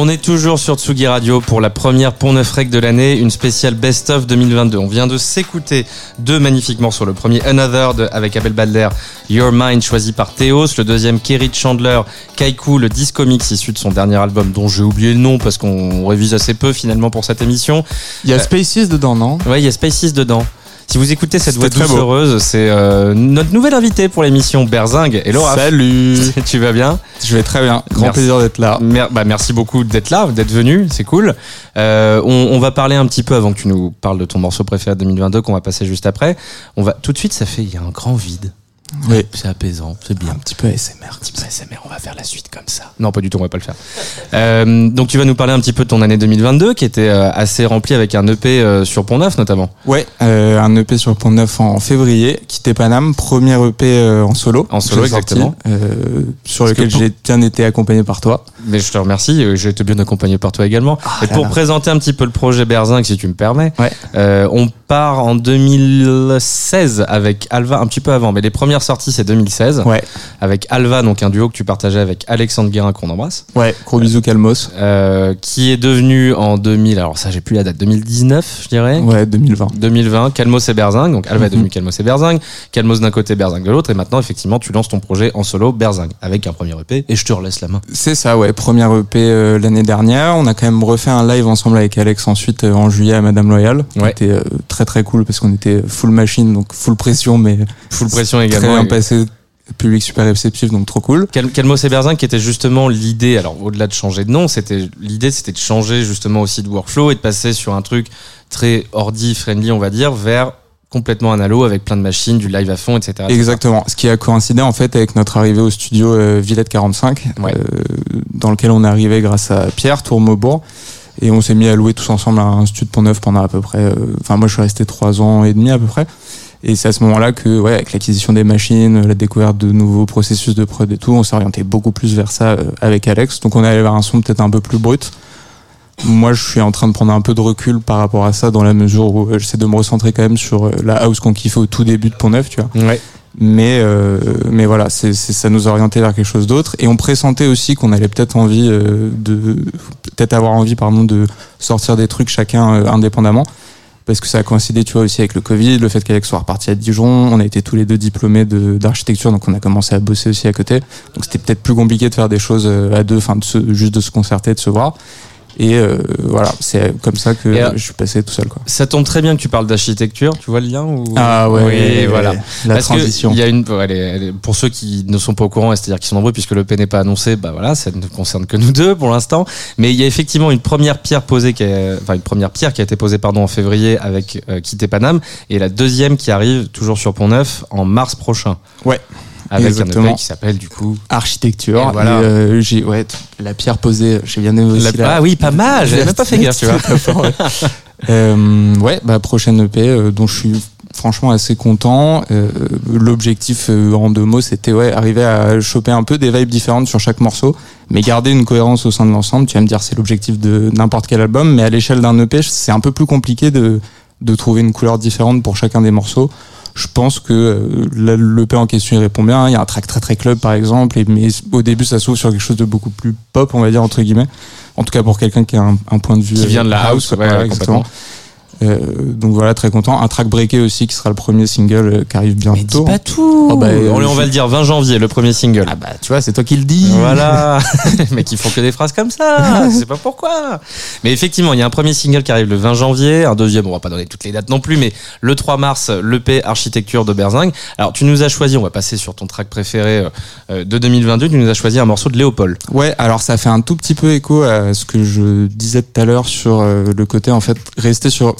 On est toujours sur Tsugi Radio pour la première Pont Neuf Rec de l'année, une spéciale Best of 2022. On vient de s'écouter deux magnifiques morceaux. Le premier Another de- avec Abel Badler, Your Mind choisi par Théos. Le deuxième Kerry Chandler, Kaiku, le disco mix issu de son dernier album dont j'ai oublié le nom parce qu'on révise assez peu finalement pour cette émission. Il y a Spaces dedans, non? Ouais, il y a Spaces dedans. Si vous écoutez cette voix douce heureuse, c'est euh, notre nouvelle invitée pour l'émission Berzing et Laura. Salut tu vas bien? Je vais très bien. Grand Merci. plaisir d'être là. Mer- bah, merci beaucoup d'être là, d'être venu, c'est cool. Euh, on, on va parler un petit peu avant que tu nous parles de ton morceau préféré de 2022 qu'on va passer juste après. On va tout de suite, ça fait il y a un grand vide. Oui. C'est apaisant, c'est bien. Un petit peu ASMR. Un petit peu ASMR, on va faire la suite comme ça. Non, pas du tout, on va pas le faire. Euh, donc tu vas nous parler un petit peu de ton année 2022 qui était euh, assez remplie avec un EP euh, sur Pont Neuf notamment. Ouais, euh, un EP sur Pont Neuf en février, quitté Paname, premier EP en solo. En solo, sorti, exactement. euh, sur Parce lequel pour- j'ai bien été accompagné par toi. Mais je te remercie, j'ai été bien accompagné par toi également. Et là pour là. présenter un petit peu le projet Berzing, si tu me permets, Ouais. euh, on part en 2016 avec Alva, un petit peu avant, mais les premières sorties c'est 2016, Ouais, avec Alva, donc un duo que tu partageais avec Alexandre Guérin qu'on embrasse, ouais, gros bisous Calmos. euh, qui est devenu en 2000, alors ça j'ai plus la date, 2019 je dirais. Ouais, 2020. 2020, Calmos et Berzing, donc Alva est Mhm. devenu Calmos et Berzing, Calmos d'un côté, Berzing de l'autre, et maintenant effectivement tu lances ton projet en solo Berzing avec un premier EP, et je te relaisse la main. C'est ça, ouais. Première EP euh, l'année dernière. On a quand même refait un live ensemble avec Alex ensuite euh, en juillet à Madame Loyal. Ouais. C'était euh, très très cool parce qu'on était full machine, donc full pression, mais Full pression très également. bien et- passé. Public super réceptif, donc trop cool. Cal- Calmos et Berzin qui était justement l'idée, alors au-delà de changer de nom, c'était l'idée c'était de changer justement aussi de workflow et de passer sur un truc très ordi friendly on va dire vers complètement analo avec plein de machines, du live à fond, etc. Exactement. Ce qui a coïncidé en fait avec notre arrivée au studio euh, Villette 45, Ouais. euh, dans lequel on est arrivé grâce à Pierre Tourmaubourg. Et on s'est mis à louer tous ensemble un studio de Pont-Neuf pendant à peu près. euh, Enfin, moi, je suis resté trois ans et demi à peu près. Et c'est à ce moment-là que, ouais, avec l'acquisition des machines, la découverte de nouveaux processus de prod et tout, on s'est orienté beaucoup plus vers ça euh, avec Alex. Donc, on est allé vers un son peut-être un peu plus brut. Moi, je suis en train de prendre un peu de recul par rapport à ça, dans la mesure où euh, j'essaie de me recentrer quand même sur la house qu'on kiffait au tout début de Pont-Neuf, tu vois Ouais. Mais euh, mais voilà c'est ça nous a orienté vers quelque chose d'autre. Et on pressentait aussi qu'on allait peut-être envie euh, de peut-être avoir envie pardon de sortir des trucs chacun euh, indépendamment. Parce que ça a coïncidé tu vois aussi avec le Covid le fait qu'Alex soit reparti à Dijon. On a été tous les deux diplômés de- d'architecture donc on a commencé à bosser aussi à côté. Donc c'était peut-être plus compliqué de faire des choses euh, à deux enfin de se, juste de se concerter de se voir et euh, voilà c'est comme ça que alors- je suis passé tout seul quoi Ça tombe très bien que tu parles d'architecture, tu vois le lien ou... ah ouais Oui, voilà. la Parce transition il y a une, elle est- elle est- pour ceux qui ne sont pas au courant, c'est-à-dire qui sont nombreux puisque le P n'est pas annoncé, bah voilà, ça ne concerne que nous deux pour l'instant. Mais il y a effectivement une première pierre posée, qui est, enfin une première pierre qui a été posée pardon en février avec euh, Quitter Paname et la deuxième qui arrive toujours sur Pont Neuf en mars prochain. Ouais. Avec un Exactement. EP qui s'appelle du coup. architecture. Et voilà. Et, euh, j'ai ouais la pierre posée. J'ai bien aimé aussi. La- la- ah oui, pas mal. J'avais même pas fait gaffe, tu vois. Très fort, ouais. Euh, ouais, bah prochaine EP euh, dont je suis franchement assez content. Euh, L'objectif euh, en deux mots, c'était ouais arriver à choper un peu des vibes différentes sur chaque morceau, mais garder une cohérence au sein de l'ensemble. Tu vas me dire c'est l'objectif de n'importe quel album, mais à l'échelle d'un EP, c'est un peu plus compliqué de de trouver une couleur différente pour chacun des morceaux. Je pense que euh, l'EP en question il répond bien. Il y a un track très très club par exemple, et, mais au début ça s'ouvre sur quelque chose de beaucoup plus pop, on va dire entre guillemets. En tout cas pour quelqu'un qui a un, un point de vue Qui vient de la euh, house, ouais, voilà, ouais, exactement. Euh, donc voilà, très content. Un track breaké aussi qui sera le premier single euh, qui arrive Mais dis bientôt. pas tout. Oh, bah, euh, on, on va le dire 20 janvier, le premier single. Ah bah tu vois, c'est toi qui le dis. Voilà, mais qui font que des phrases comme ça, je sais pas pourquoi. Mais effectivement, il y a un premier single qui arrive le 20 janvier, un deuxième, on va pas donner toutes les dates non plus, mais le 3 mars, l'EP Architecture de Berzing. Alors tu nous as choisi, on va passer sur ton track préféré de 2022, tu nous as choisi un morceau de Léopold. Ouais, alors ça fait un tout petit peu écho à ce que je disais tout à l'heure sur le côté en fait rester sur,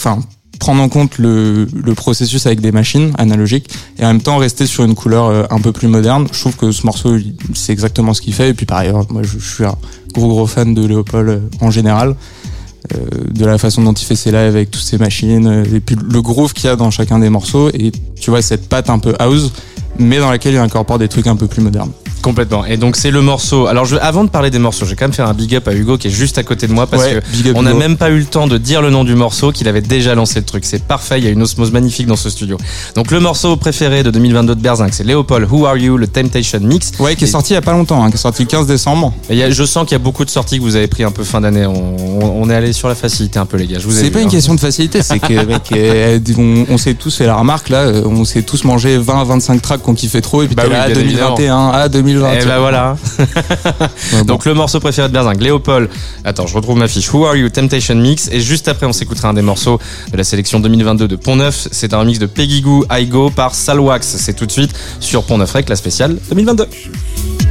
prendre en compte le, processus avec des machines analogiques et en même temps rester sur une couleur euh, un peu plus moderne. Je trouve que ce morceau c'est exactement ce qu'il fait et puis par ailleurs moi je, suis un gros gros fan de Léopold euh, en général. euh, de la façon dont il fait ses lives avec toutes ses machines et puis le groove qu'il y a dans chacun des morceaux et tu vois cette patte un peu house mais dans laquelle il incorpore des trucs un peu plus modernes. Complètement. Et donc c'est le morceau. Alors je, avant de parler des morceaux, je vais quand même faire un big up à Hugo qui est juste à côté de moi parce Ouais, que on n'a même pas eu le temps de dire le nom du morceau qu'il avait déjà lancé le truc. C'est parfait. Il y a une osmose magnifique dans ce studio. Donc le morceau préféré de 2022 de Berzinc, c'est Léopold Who Are You, le Temptation Mix. Ouais, qui est Et- sorti il y a pas longtemps, hein, qui est sorti le 15 décembre. Et il y a- je sens qu'il y a beaucoup de sorties que vous avez pris un peu fin d'année. On, est allé sur la facilité un peu les gars. C'est pas une hein. question de facilité, c'est que mec, euh, on, on s'est tous fait la remarque là, euh, on s'est tous mangé 20 à 25 tracks qu'on kiffait trop et puis Bah oui, là, bien 2021, ah 2020. Et bah voilà. Ouais, bon. Donc le morceau préféré de Berzinc, Léopold. Attends, je retrouve ma fiche. Who Are You Temptation Mix. Et juste après, on s'écoutera un des morceaux de la sélection 2022 de Pont Neuf. C'est un remix de Peggy Goo, I Go par Salwax. C'est tout de suite sur Pont Neuf Rec, la spéciale 2022.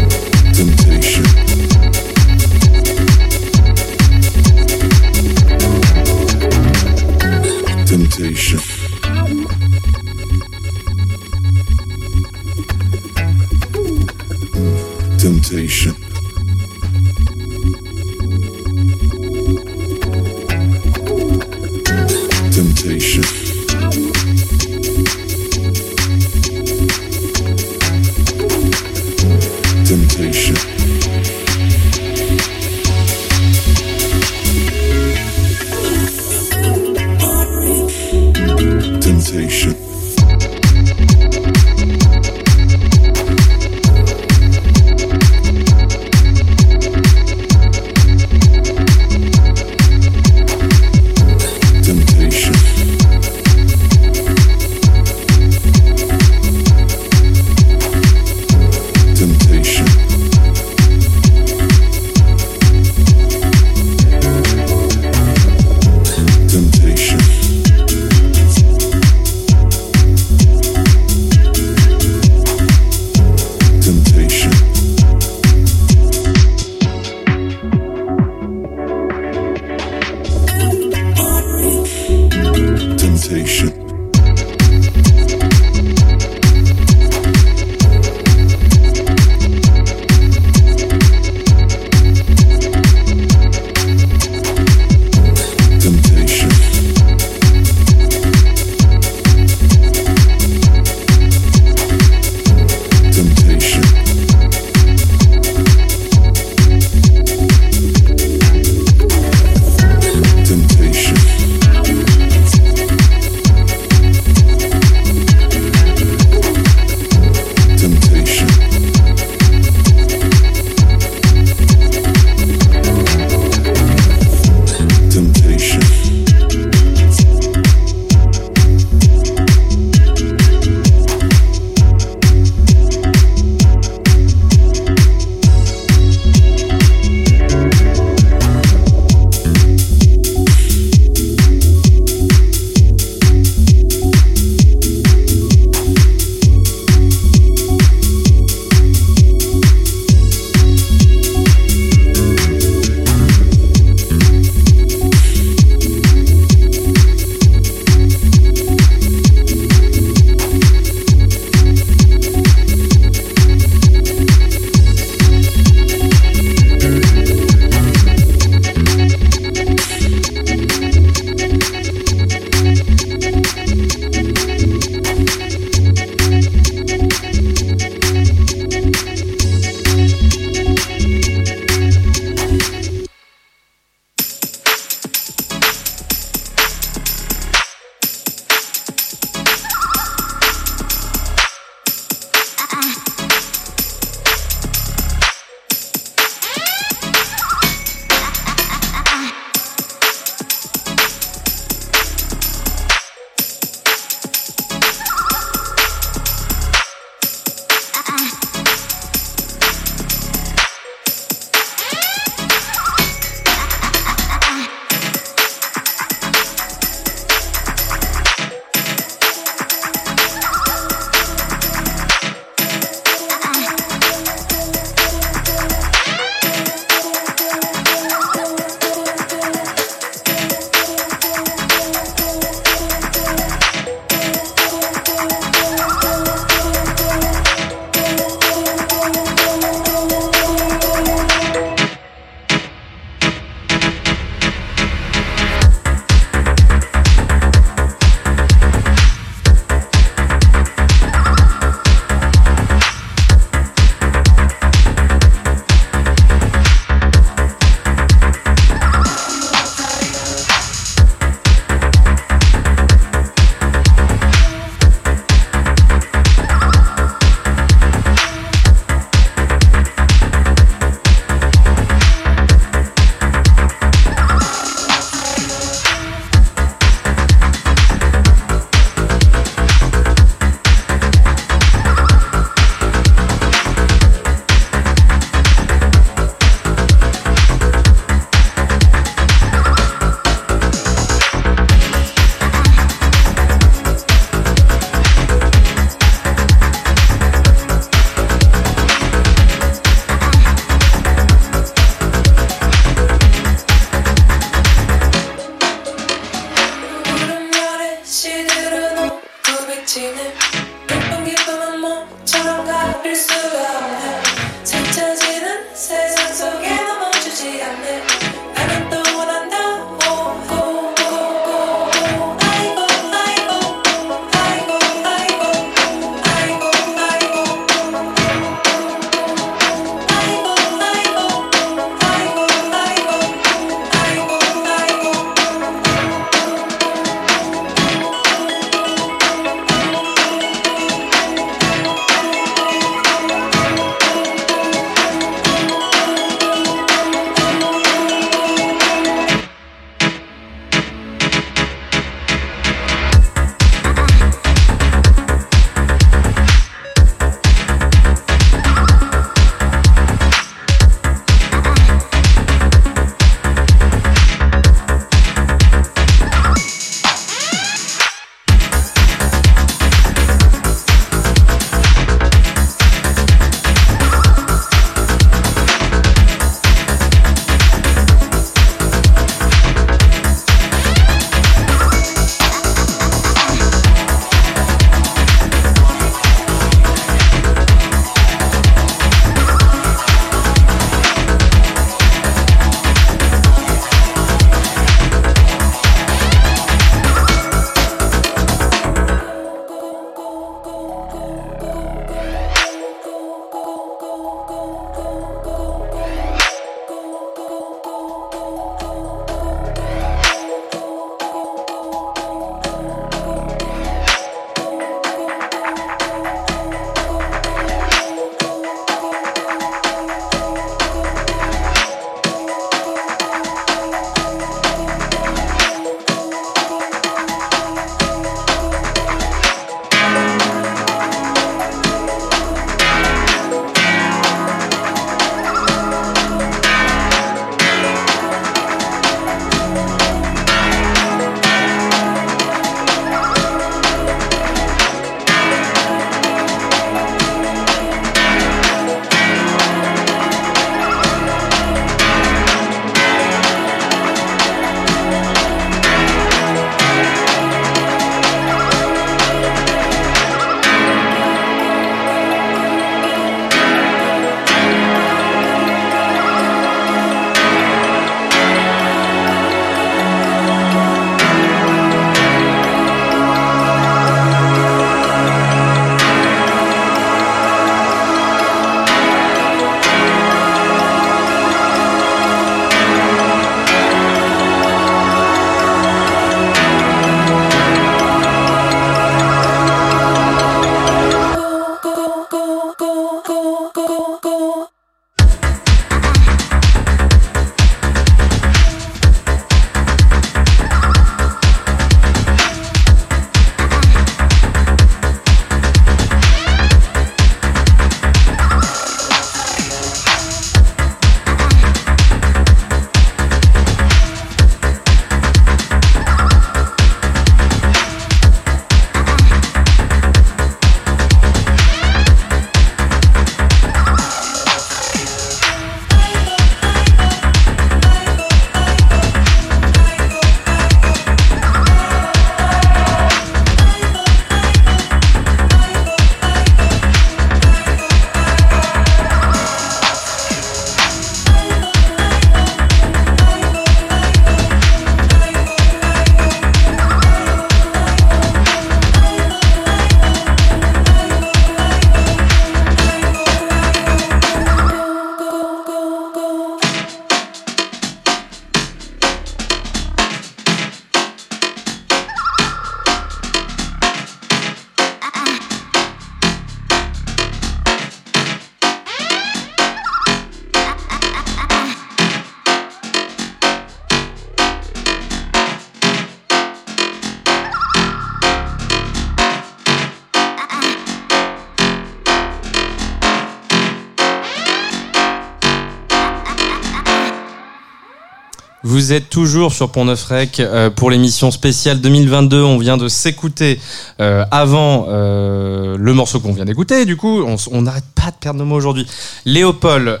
Vous êtes toujours sur Pont Neuf Rec euh, pour l'émission spéciale 2022. On vient de s'écouter euh, avant euh, le morceau qu'on vient d'écouter. Du coup, on n'arrête pas de perdre nos mots aujourd'hui. Léopold,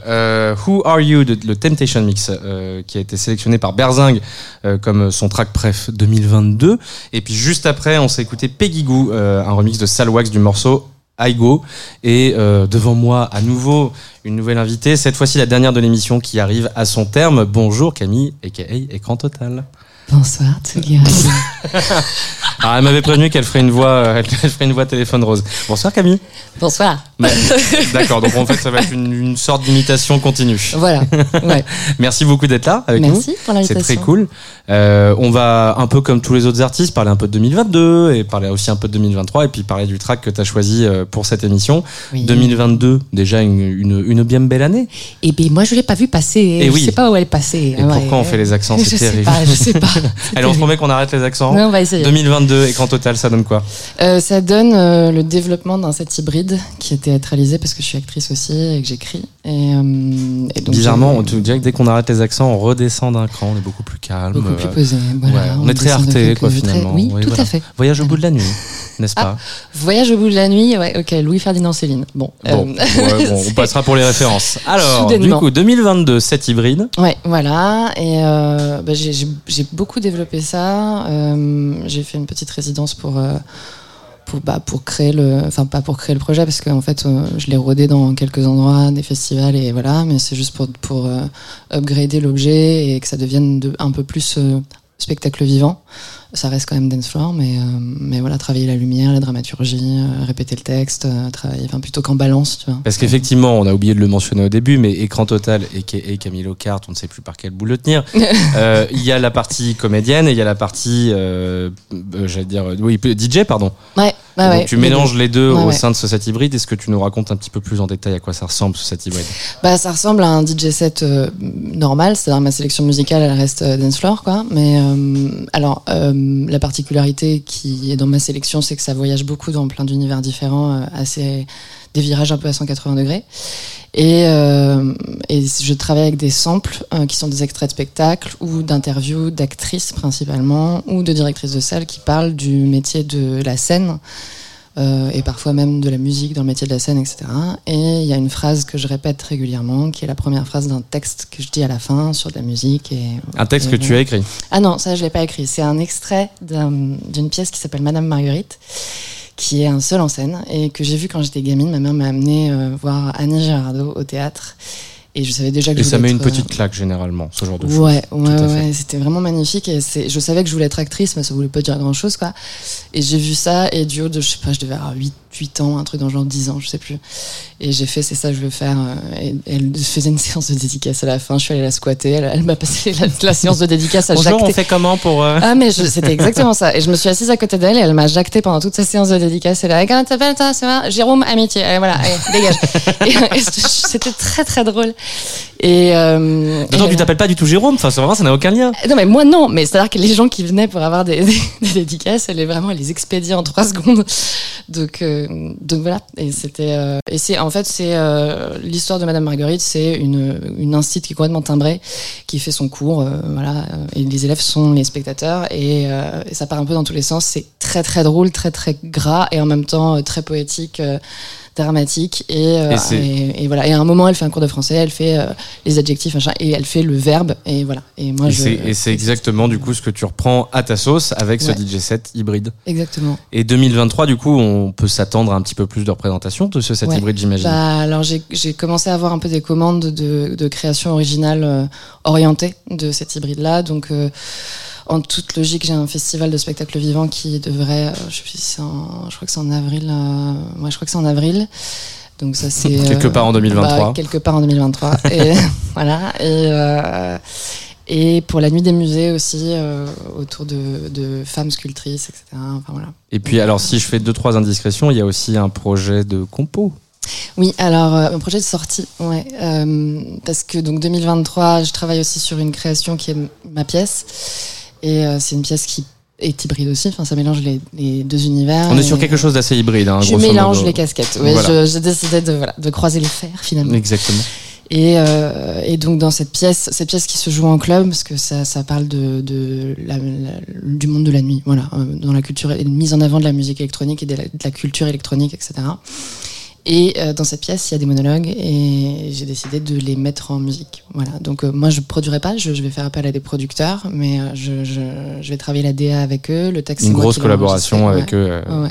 Who Are You le Temptation Mix, qui a été sélectionné par Berzing comme son track préf 2022. Et puis juste après, on s'est écouté Peggy Goo, un remix de Salwax du morceau I Go. Et euh, devant moi, à nouveau, une nouvelle invitée. Cette fois-ci, la dernière de l'émission qui arrive à son terme. Bonjour Camille, aka Écran Total. Bonsoir, Tsugi. Alors, elle m'avait prévenu qu'elle ferait une voix, euh, elle ferait une voix téléphone rose. Bonsoir Camille. Bonsoir. Ouais. D'accord, donc en fait, ça va être une, une sorte d'imitation continue. Voilà. Ouais. Merci beaucoup d'être là avec Merci nous. pour C'est l'invitation. très cool. Euh, on va un peu comme tous les autres artistes parler un peu de 2022 et parler aussi un peu de 2023 et puis parler du track que tu as choisi euh, pour cette émission. Oui. 2022, déjà une, une, une bien belle année. Et bien, moi, je l'ai pas vue passer. Et je oui. sais pas où elle est passée. Et pourquoi on fait les accents Je C'est sais terrible. pas, je sais pas. Allez, on se promet qu'on arrête les accents. Ouais, on va essayer. 2022, écran total, ça donne quoi Euh, ça donne euh, le développement d'un set hybride qui est théâtralisé parce que je suis actrice aussi et que j'écris. Et, euh, et donc Bizarrement, on te dirait que dès qu'on arrête les accents, on redescend d'un cran, on est beaucoup plus calme. Beaucoup plus posé, voilà, ouais, on, on est très arté, quoi, très- finalement. oui, tout à fait. Voyage au bout de la nuit, n'est-ce pas Voyage au bout de la nuit, ouais, ok, Louis-Ferdinand Céline. Bon, Bon, ouais, bon, on passera pour les références. Alors, du coup, 2022, set hybride. Ouais, voilà. Et bah, j'ai- j'ai beaucoup développé ça. Euh, j'ai fait une petite résidence pour euh, pour bah, pour créer le, enfin pas pour créer le projet parce qu'en fait euh, je l'ai rodé dans quelques endroits, des festivals et voilà. Mais c'est juste pour pour upgrader l'objet et que ça devienne de, un peu plus spectacle vivant. Ça reste quand même dance floor, mais, euh, mais voilà, travailler la lumière, la dramaturgie, euh, répéter le texte, euh, travailler, enfin plutôt qu'en balance, tu vois. Parce qu'effectivement, on a oublié de le mentionner au début, mais écran total et Camille Locart, on ne sait plus par quel bout le tenir. Il y a la partie comédienne et il y a la partie, j'allais dire, oui, DJ, pardon. Ouais, ouais, Donc ouais, tu les mélanges deux. les deux au ouais. sein de ce set hybride. Est-ce que tu nous racontes un petit peu plus en détail à quoi ça ressemble ce set hybride Bah, ça ressemble à un DJ set normal, c'est-à-dire ma sélection musicale, elle reste dance floor, quoi. Mais alors, euh, la particularité qui est dans ma sélection, c'est que ça voyage beaucoup dans plein d'univers différents, euh, assez des virages un peu à 180 degrés. Et, euh, et je travaille avec des samples euh, qui sont des extraits de spectacles ou d'interviews d'actrices principalement ou de directrices de salle qui parlent du métier de la scène euh, et parfois même de la musique dans le métier de la scène, etc. Et il y a une phrase que je répète régulièrement, qui est la première phrase d'un texte que je dis à la fin sur de la musique. Et, Un texte et que tu as écrit. Ah non, ça je l'ai pas écrit. C'est un extrait d'un- d'une pièce qui s'appelle Madame Marguerite, qui est un seul en scène et que j'ai vu quand j'étais gamine. Ma mère m'a amené euh, voir Annie Girardot au théâtre. Et je savais déjà que Et je ça met une être, euh, petite claque généralement, ce genre de choses. Ouais, ouais, ouais, c'était vraiment magnifique. Et c'est, je savais que je voulais être actrice, mais ça voulait pas dire grand chose, quoi. Et j'ai vu ça, et du haut de, je sais pas, je devais avoir 8, 8 ans, un truc dans le genre 10 ans, je sais plus. Et j'ai fait, c'est ça que je veux faire. euh, Et, elle faisait une séance de dédicace à la fin, je suis allée la squatter, elle, elle m'a passé la, la séance de dédicace à Bonjour, jacter. on fait comment pour. euh, Ah, mais c'était exactement ça. Et je me suis assise à côté d'elle et elle m'a jacté pendant toute sa séance de dédicace. Elle a dit, comment t'appelles toi, c'est vrai Jérôme Amitié. Allez, voilà, allez, dégage. et, et c'était très très drôle. Et, euh, et- tu t'appelles pas du tout Jérôme, enfin, vraiment, ça n'a aucun lien. non mais moi non, mais c'est-à-dire que les gens qui venaient pour avoir des, des, des dédicaces, elle est vraiment elle les expédiait en trois secondes. Donc euh, donc voilà et c'était euh, et c'est en fait c'est euh, l'histoire de Madame Marguerite, c'est une une incite qui est complètement timbrée, qui fait son cours, euh, voilà et les élèves sont les spectateurs et, et ça part un peu dans tous les sens. C'est très très drôle, très très gras et en même temps très poétique. Dramatique et, euh, Et c'est- et, et voilà et à un moment elle fait un cours de français elle fait euh, les adjectifs machin et elle fait le verbe et voilà et moi et je c'est- et c'est exactement du coup ce que tu reprends à ta sauce avec ce. DJ set hybride. Exactement. Et 2023, du coup, on peut s'attendre à un petit peu plus de représentation de ce set Ouais. hybride, j'imagine. Bah, alors j'ai commencé à avoir un peu des commandes de, de création originale euh, orientée de cet hybride-là. Donc en toute logique, j'ai un festival de spectacle vivant qui devrait, euh, je, sais en- crois que c'est en avril. euh, ouais, je crois que c'est en avril. Donc ça c'est Quelque part en 2023. bah, quelque part en 2023. et voilà. Et euh, et pour la nuit des musées aussi euh, autour de, de femmes sculptrices, etc. Enfin voilà. Et puis, alors, si je fais deux, trois indiscrétions, il y a aussi un projet de compo. Oui, alors euh, un projet de sortie, ouais, euh, parce que donc 2023, je travaille aussi sur une création qui est ma pièce, et euh, c'est une pièce qui est hybride aussi. Enfin, ça mélange les, les deux univers. On est sur quelque chose d'assez hybride. Hein, Je grosso mélange modo. les casquettes. Ouais, Voilà. je- j'ai décidé de voilà, de croiser les fers finalement. Exactement. Et, euh, et donc dans cette pièce, cette pièce qui se joue en club, parce que ça, ça parle de, de la, la- du monde de la nuit, voilà, euh, dans la culture, et mise en avant de la musique électronique et de la, de la culture électronique, etc. Et euh, dans cette pièce, il y a des monologues et j'ai décidé de les mettre en musique. Voilà. Donc euh, moi, je produirai pas, je, je vais faire appel à des producteurs, mais euh, je, je, je vais travailler la DA avec eux. Le texte, Une grosse collaboration avec Ouais. eux. euh, ouais.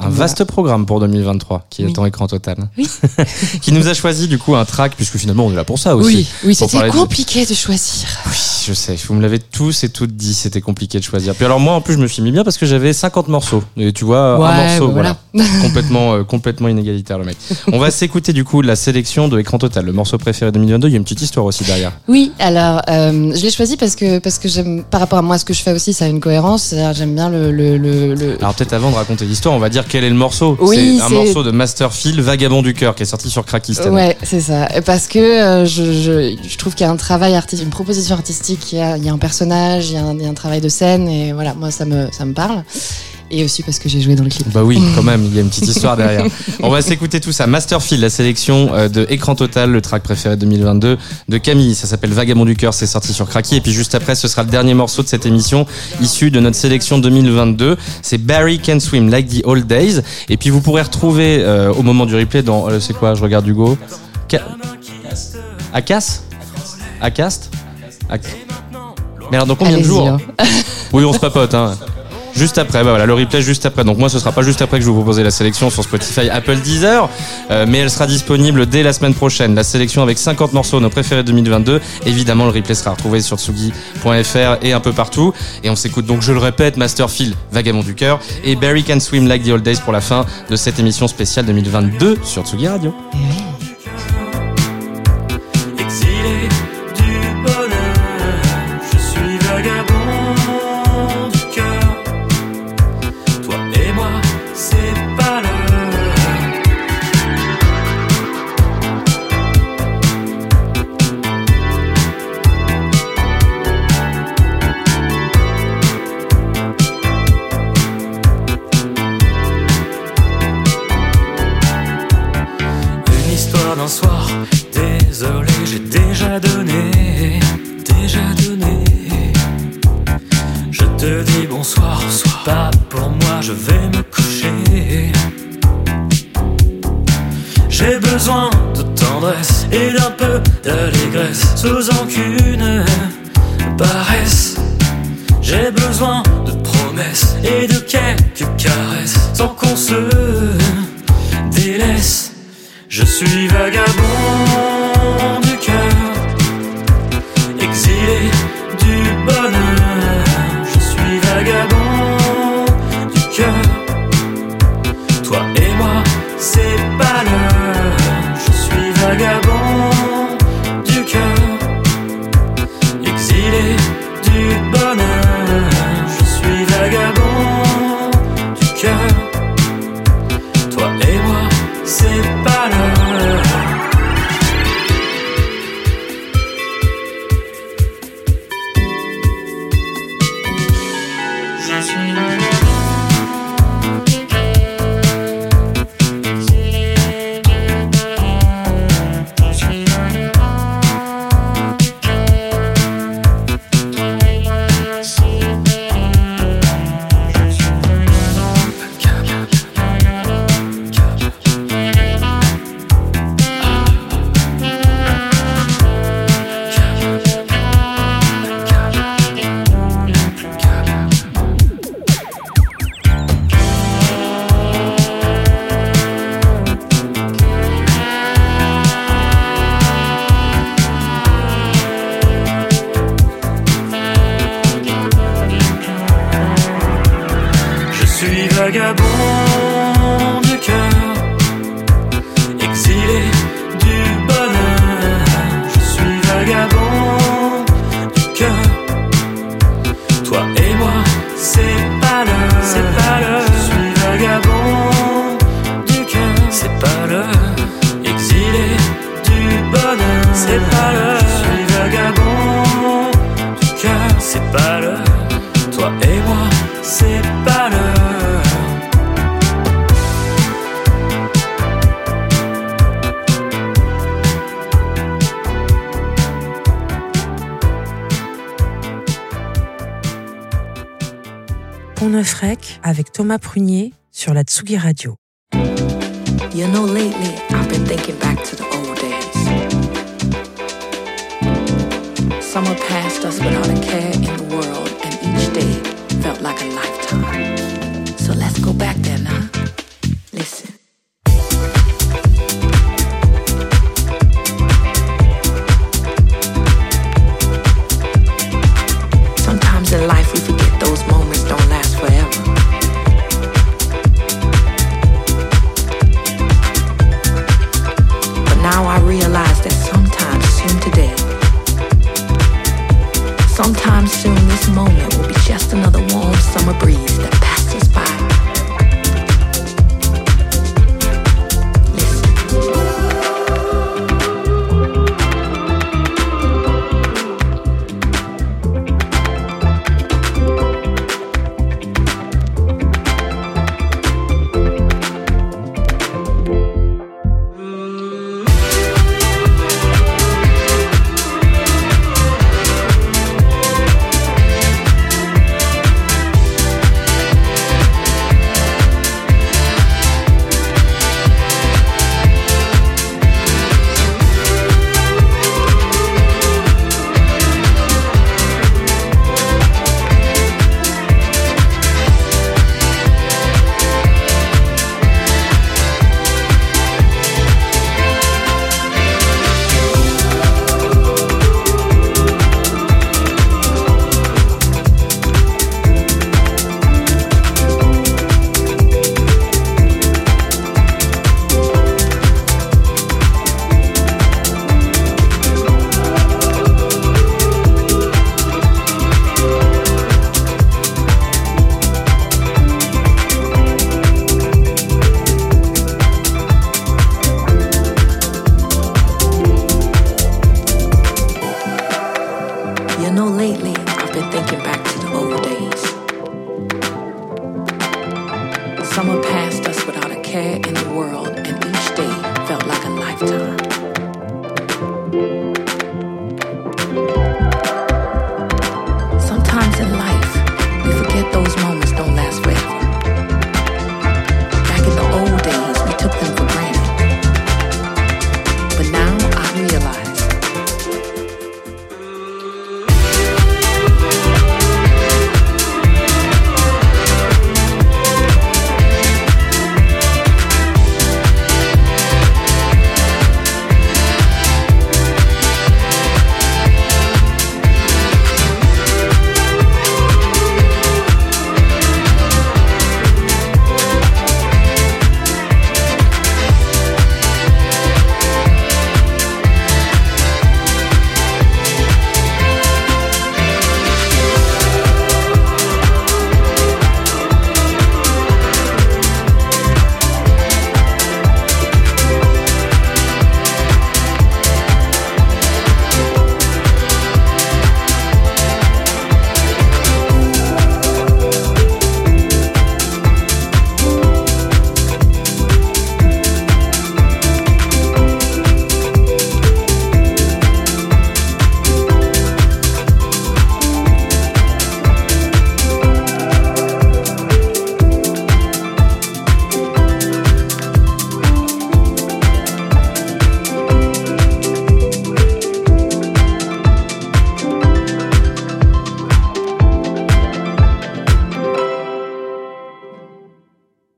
Un, un vaste programme pour 2023 qui est en écran total. qui nous a choisi du coup un track, puisque finalement on est là pour ça aussi. Oui, oui, c'était de- compliqué de choisir. Oui, je sais, vous me l'avez tous et toutes dit, c'était compliqué de choisir. Puis alors moi en plus je me suis mis bien parce que j'avais 50 morceaux. Et tu vois, un morceau, bah voilà. complètement, euh, complètement inégalitaire le mec. On va s'écouter du coup la sélection de Écran Total, le morceau préféré 2022. Il y a une petite histoire aussi derrière. Oui, alors euh, je l'ai choisi parce que parce que j'aime par rapport à moi ce que je fais aussi, ça a une cohérence. J'aime bien le le, le, le- Alors peut-être avant de raconter l'histoire, on va dire quel est le morceau. Oui, c'est un morceau de Masterfield, Vagabond du cœur, qui est sorti sur Cracky cette année. Ouais, c'est ça. Parce que euh, je, je, je trouve qu'il y a un travail artistique, une proposition artistique, il y a, il y a un personnage, il y a un, il y a un travail de scène, et voilà, moi ça me, ça me parle. Et aussi parce que j'ai joué dans le clip. Bah oui, quand même, il y a une petite histoire derrière. On va s'écouter tout ça. Masterfield, la sélection euh, de Écran Total, le track préféré 2022 de Camille. Ça s'appelle Vagabond du cœur, c'est sorti sur Cracky. Et puis juste après, ce sera le dernier morceau de cette émission, issu de notre sélection 2022. C'est Barry Can Swim Like the Old Days. Et puis vous pourrez retrouver euh, au moment du replay dans, euh, c'est quoi, je regarde Hugo. Ca- Acas Acast Ac- Mais alors dans combien de jours? hein. Oui, on se papote, hein. Juste après, bah voilà, le replay juste après. Donc moi, ce sera pas juste après que je vous proposer la sélection sur Spotify, Apple, Deezer, euh, mais elle sera disponible dès la semaine prochaine. La sélection avec 50 morceaux, nos préférés 2022. Évidemment, le replay sera retrouvé sur tsugi.fr et un peu partout. Et on s'écoute donc, je le répète, Masterfield, Vagabond du cœur, et Barry Can Swim Like the Old Days pour la fin de cette émission spéciale 2022 sur Tsugi Radio.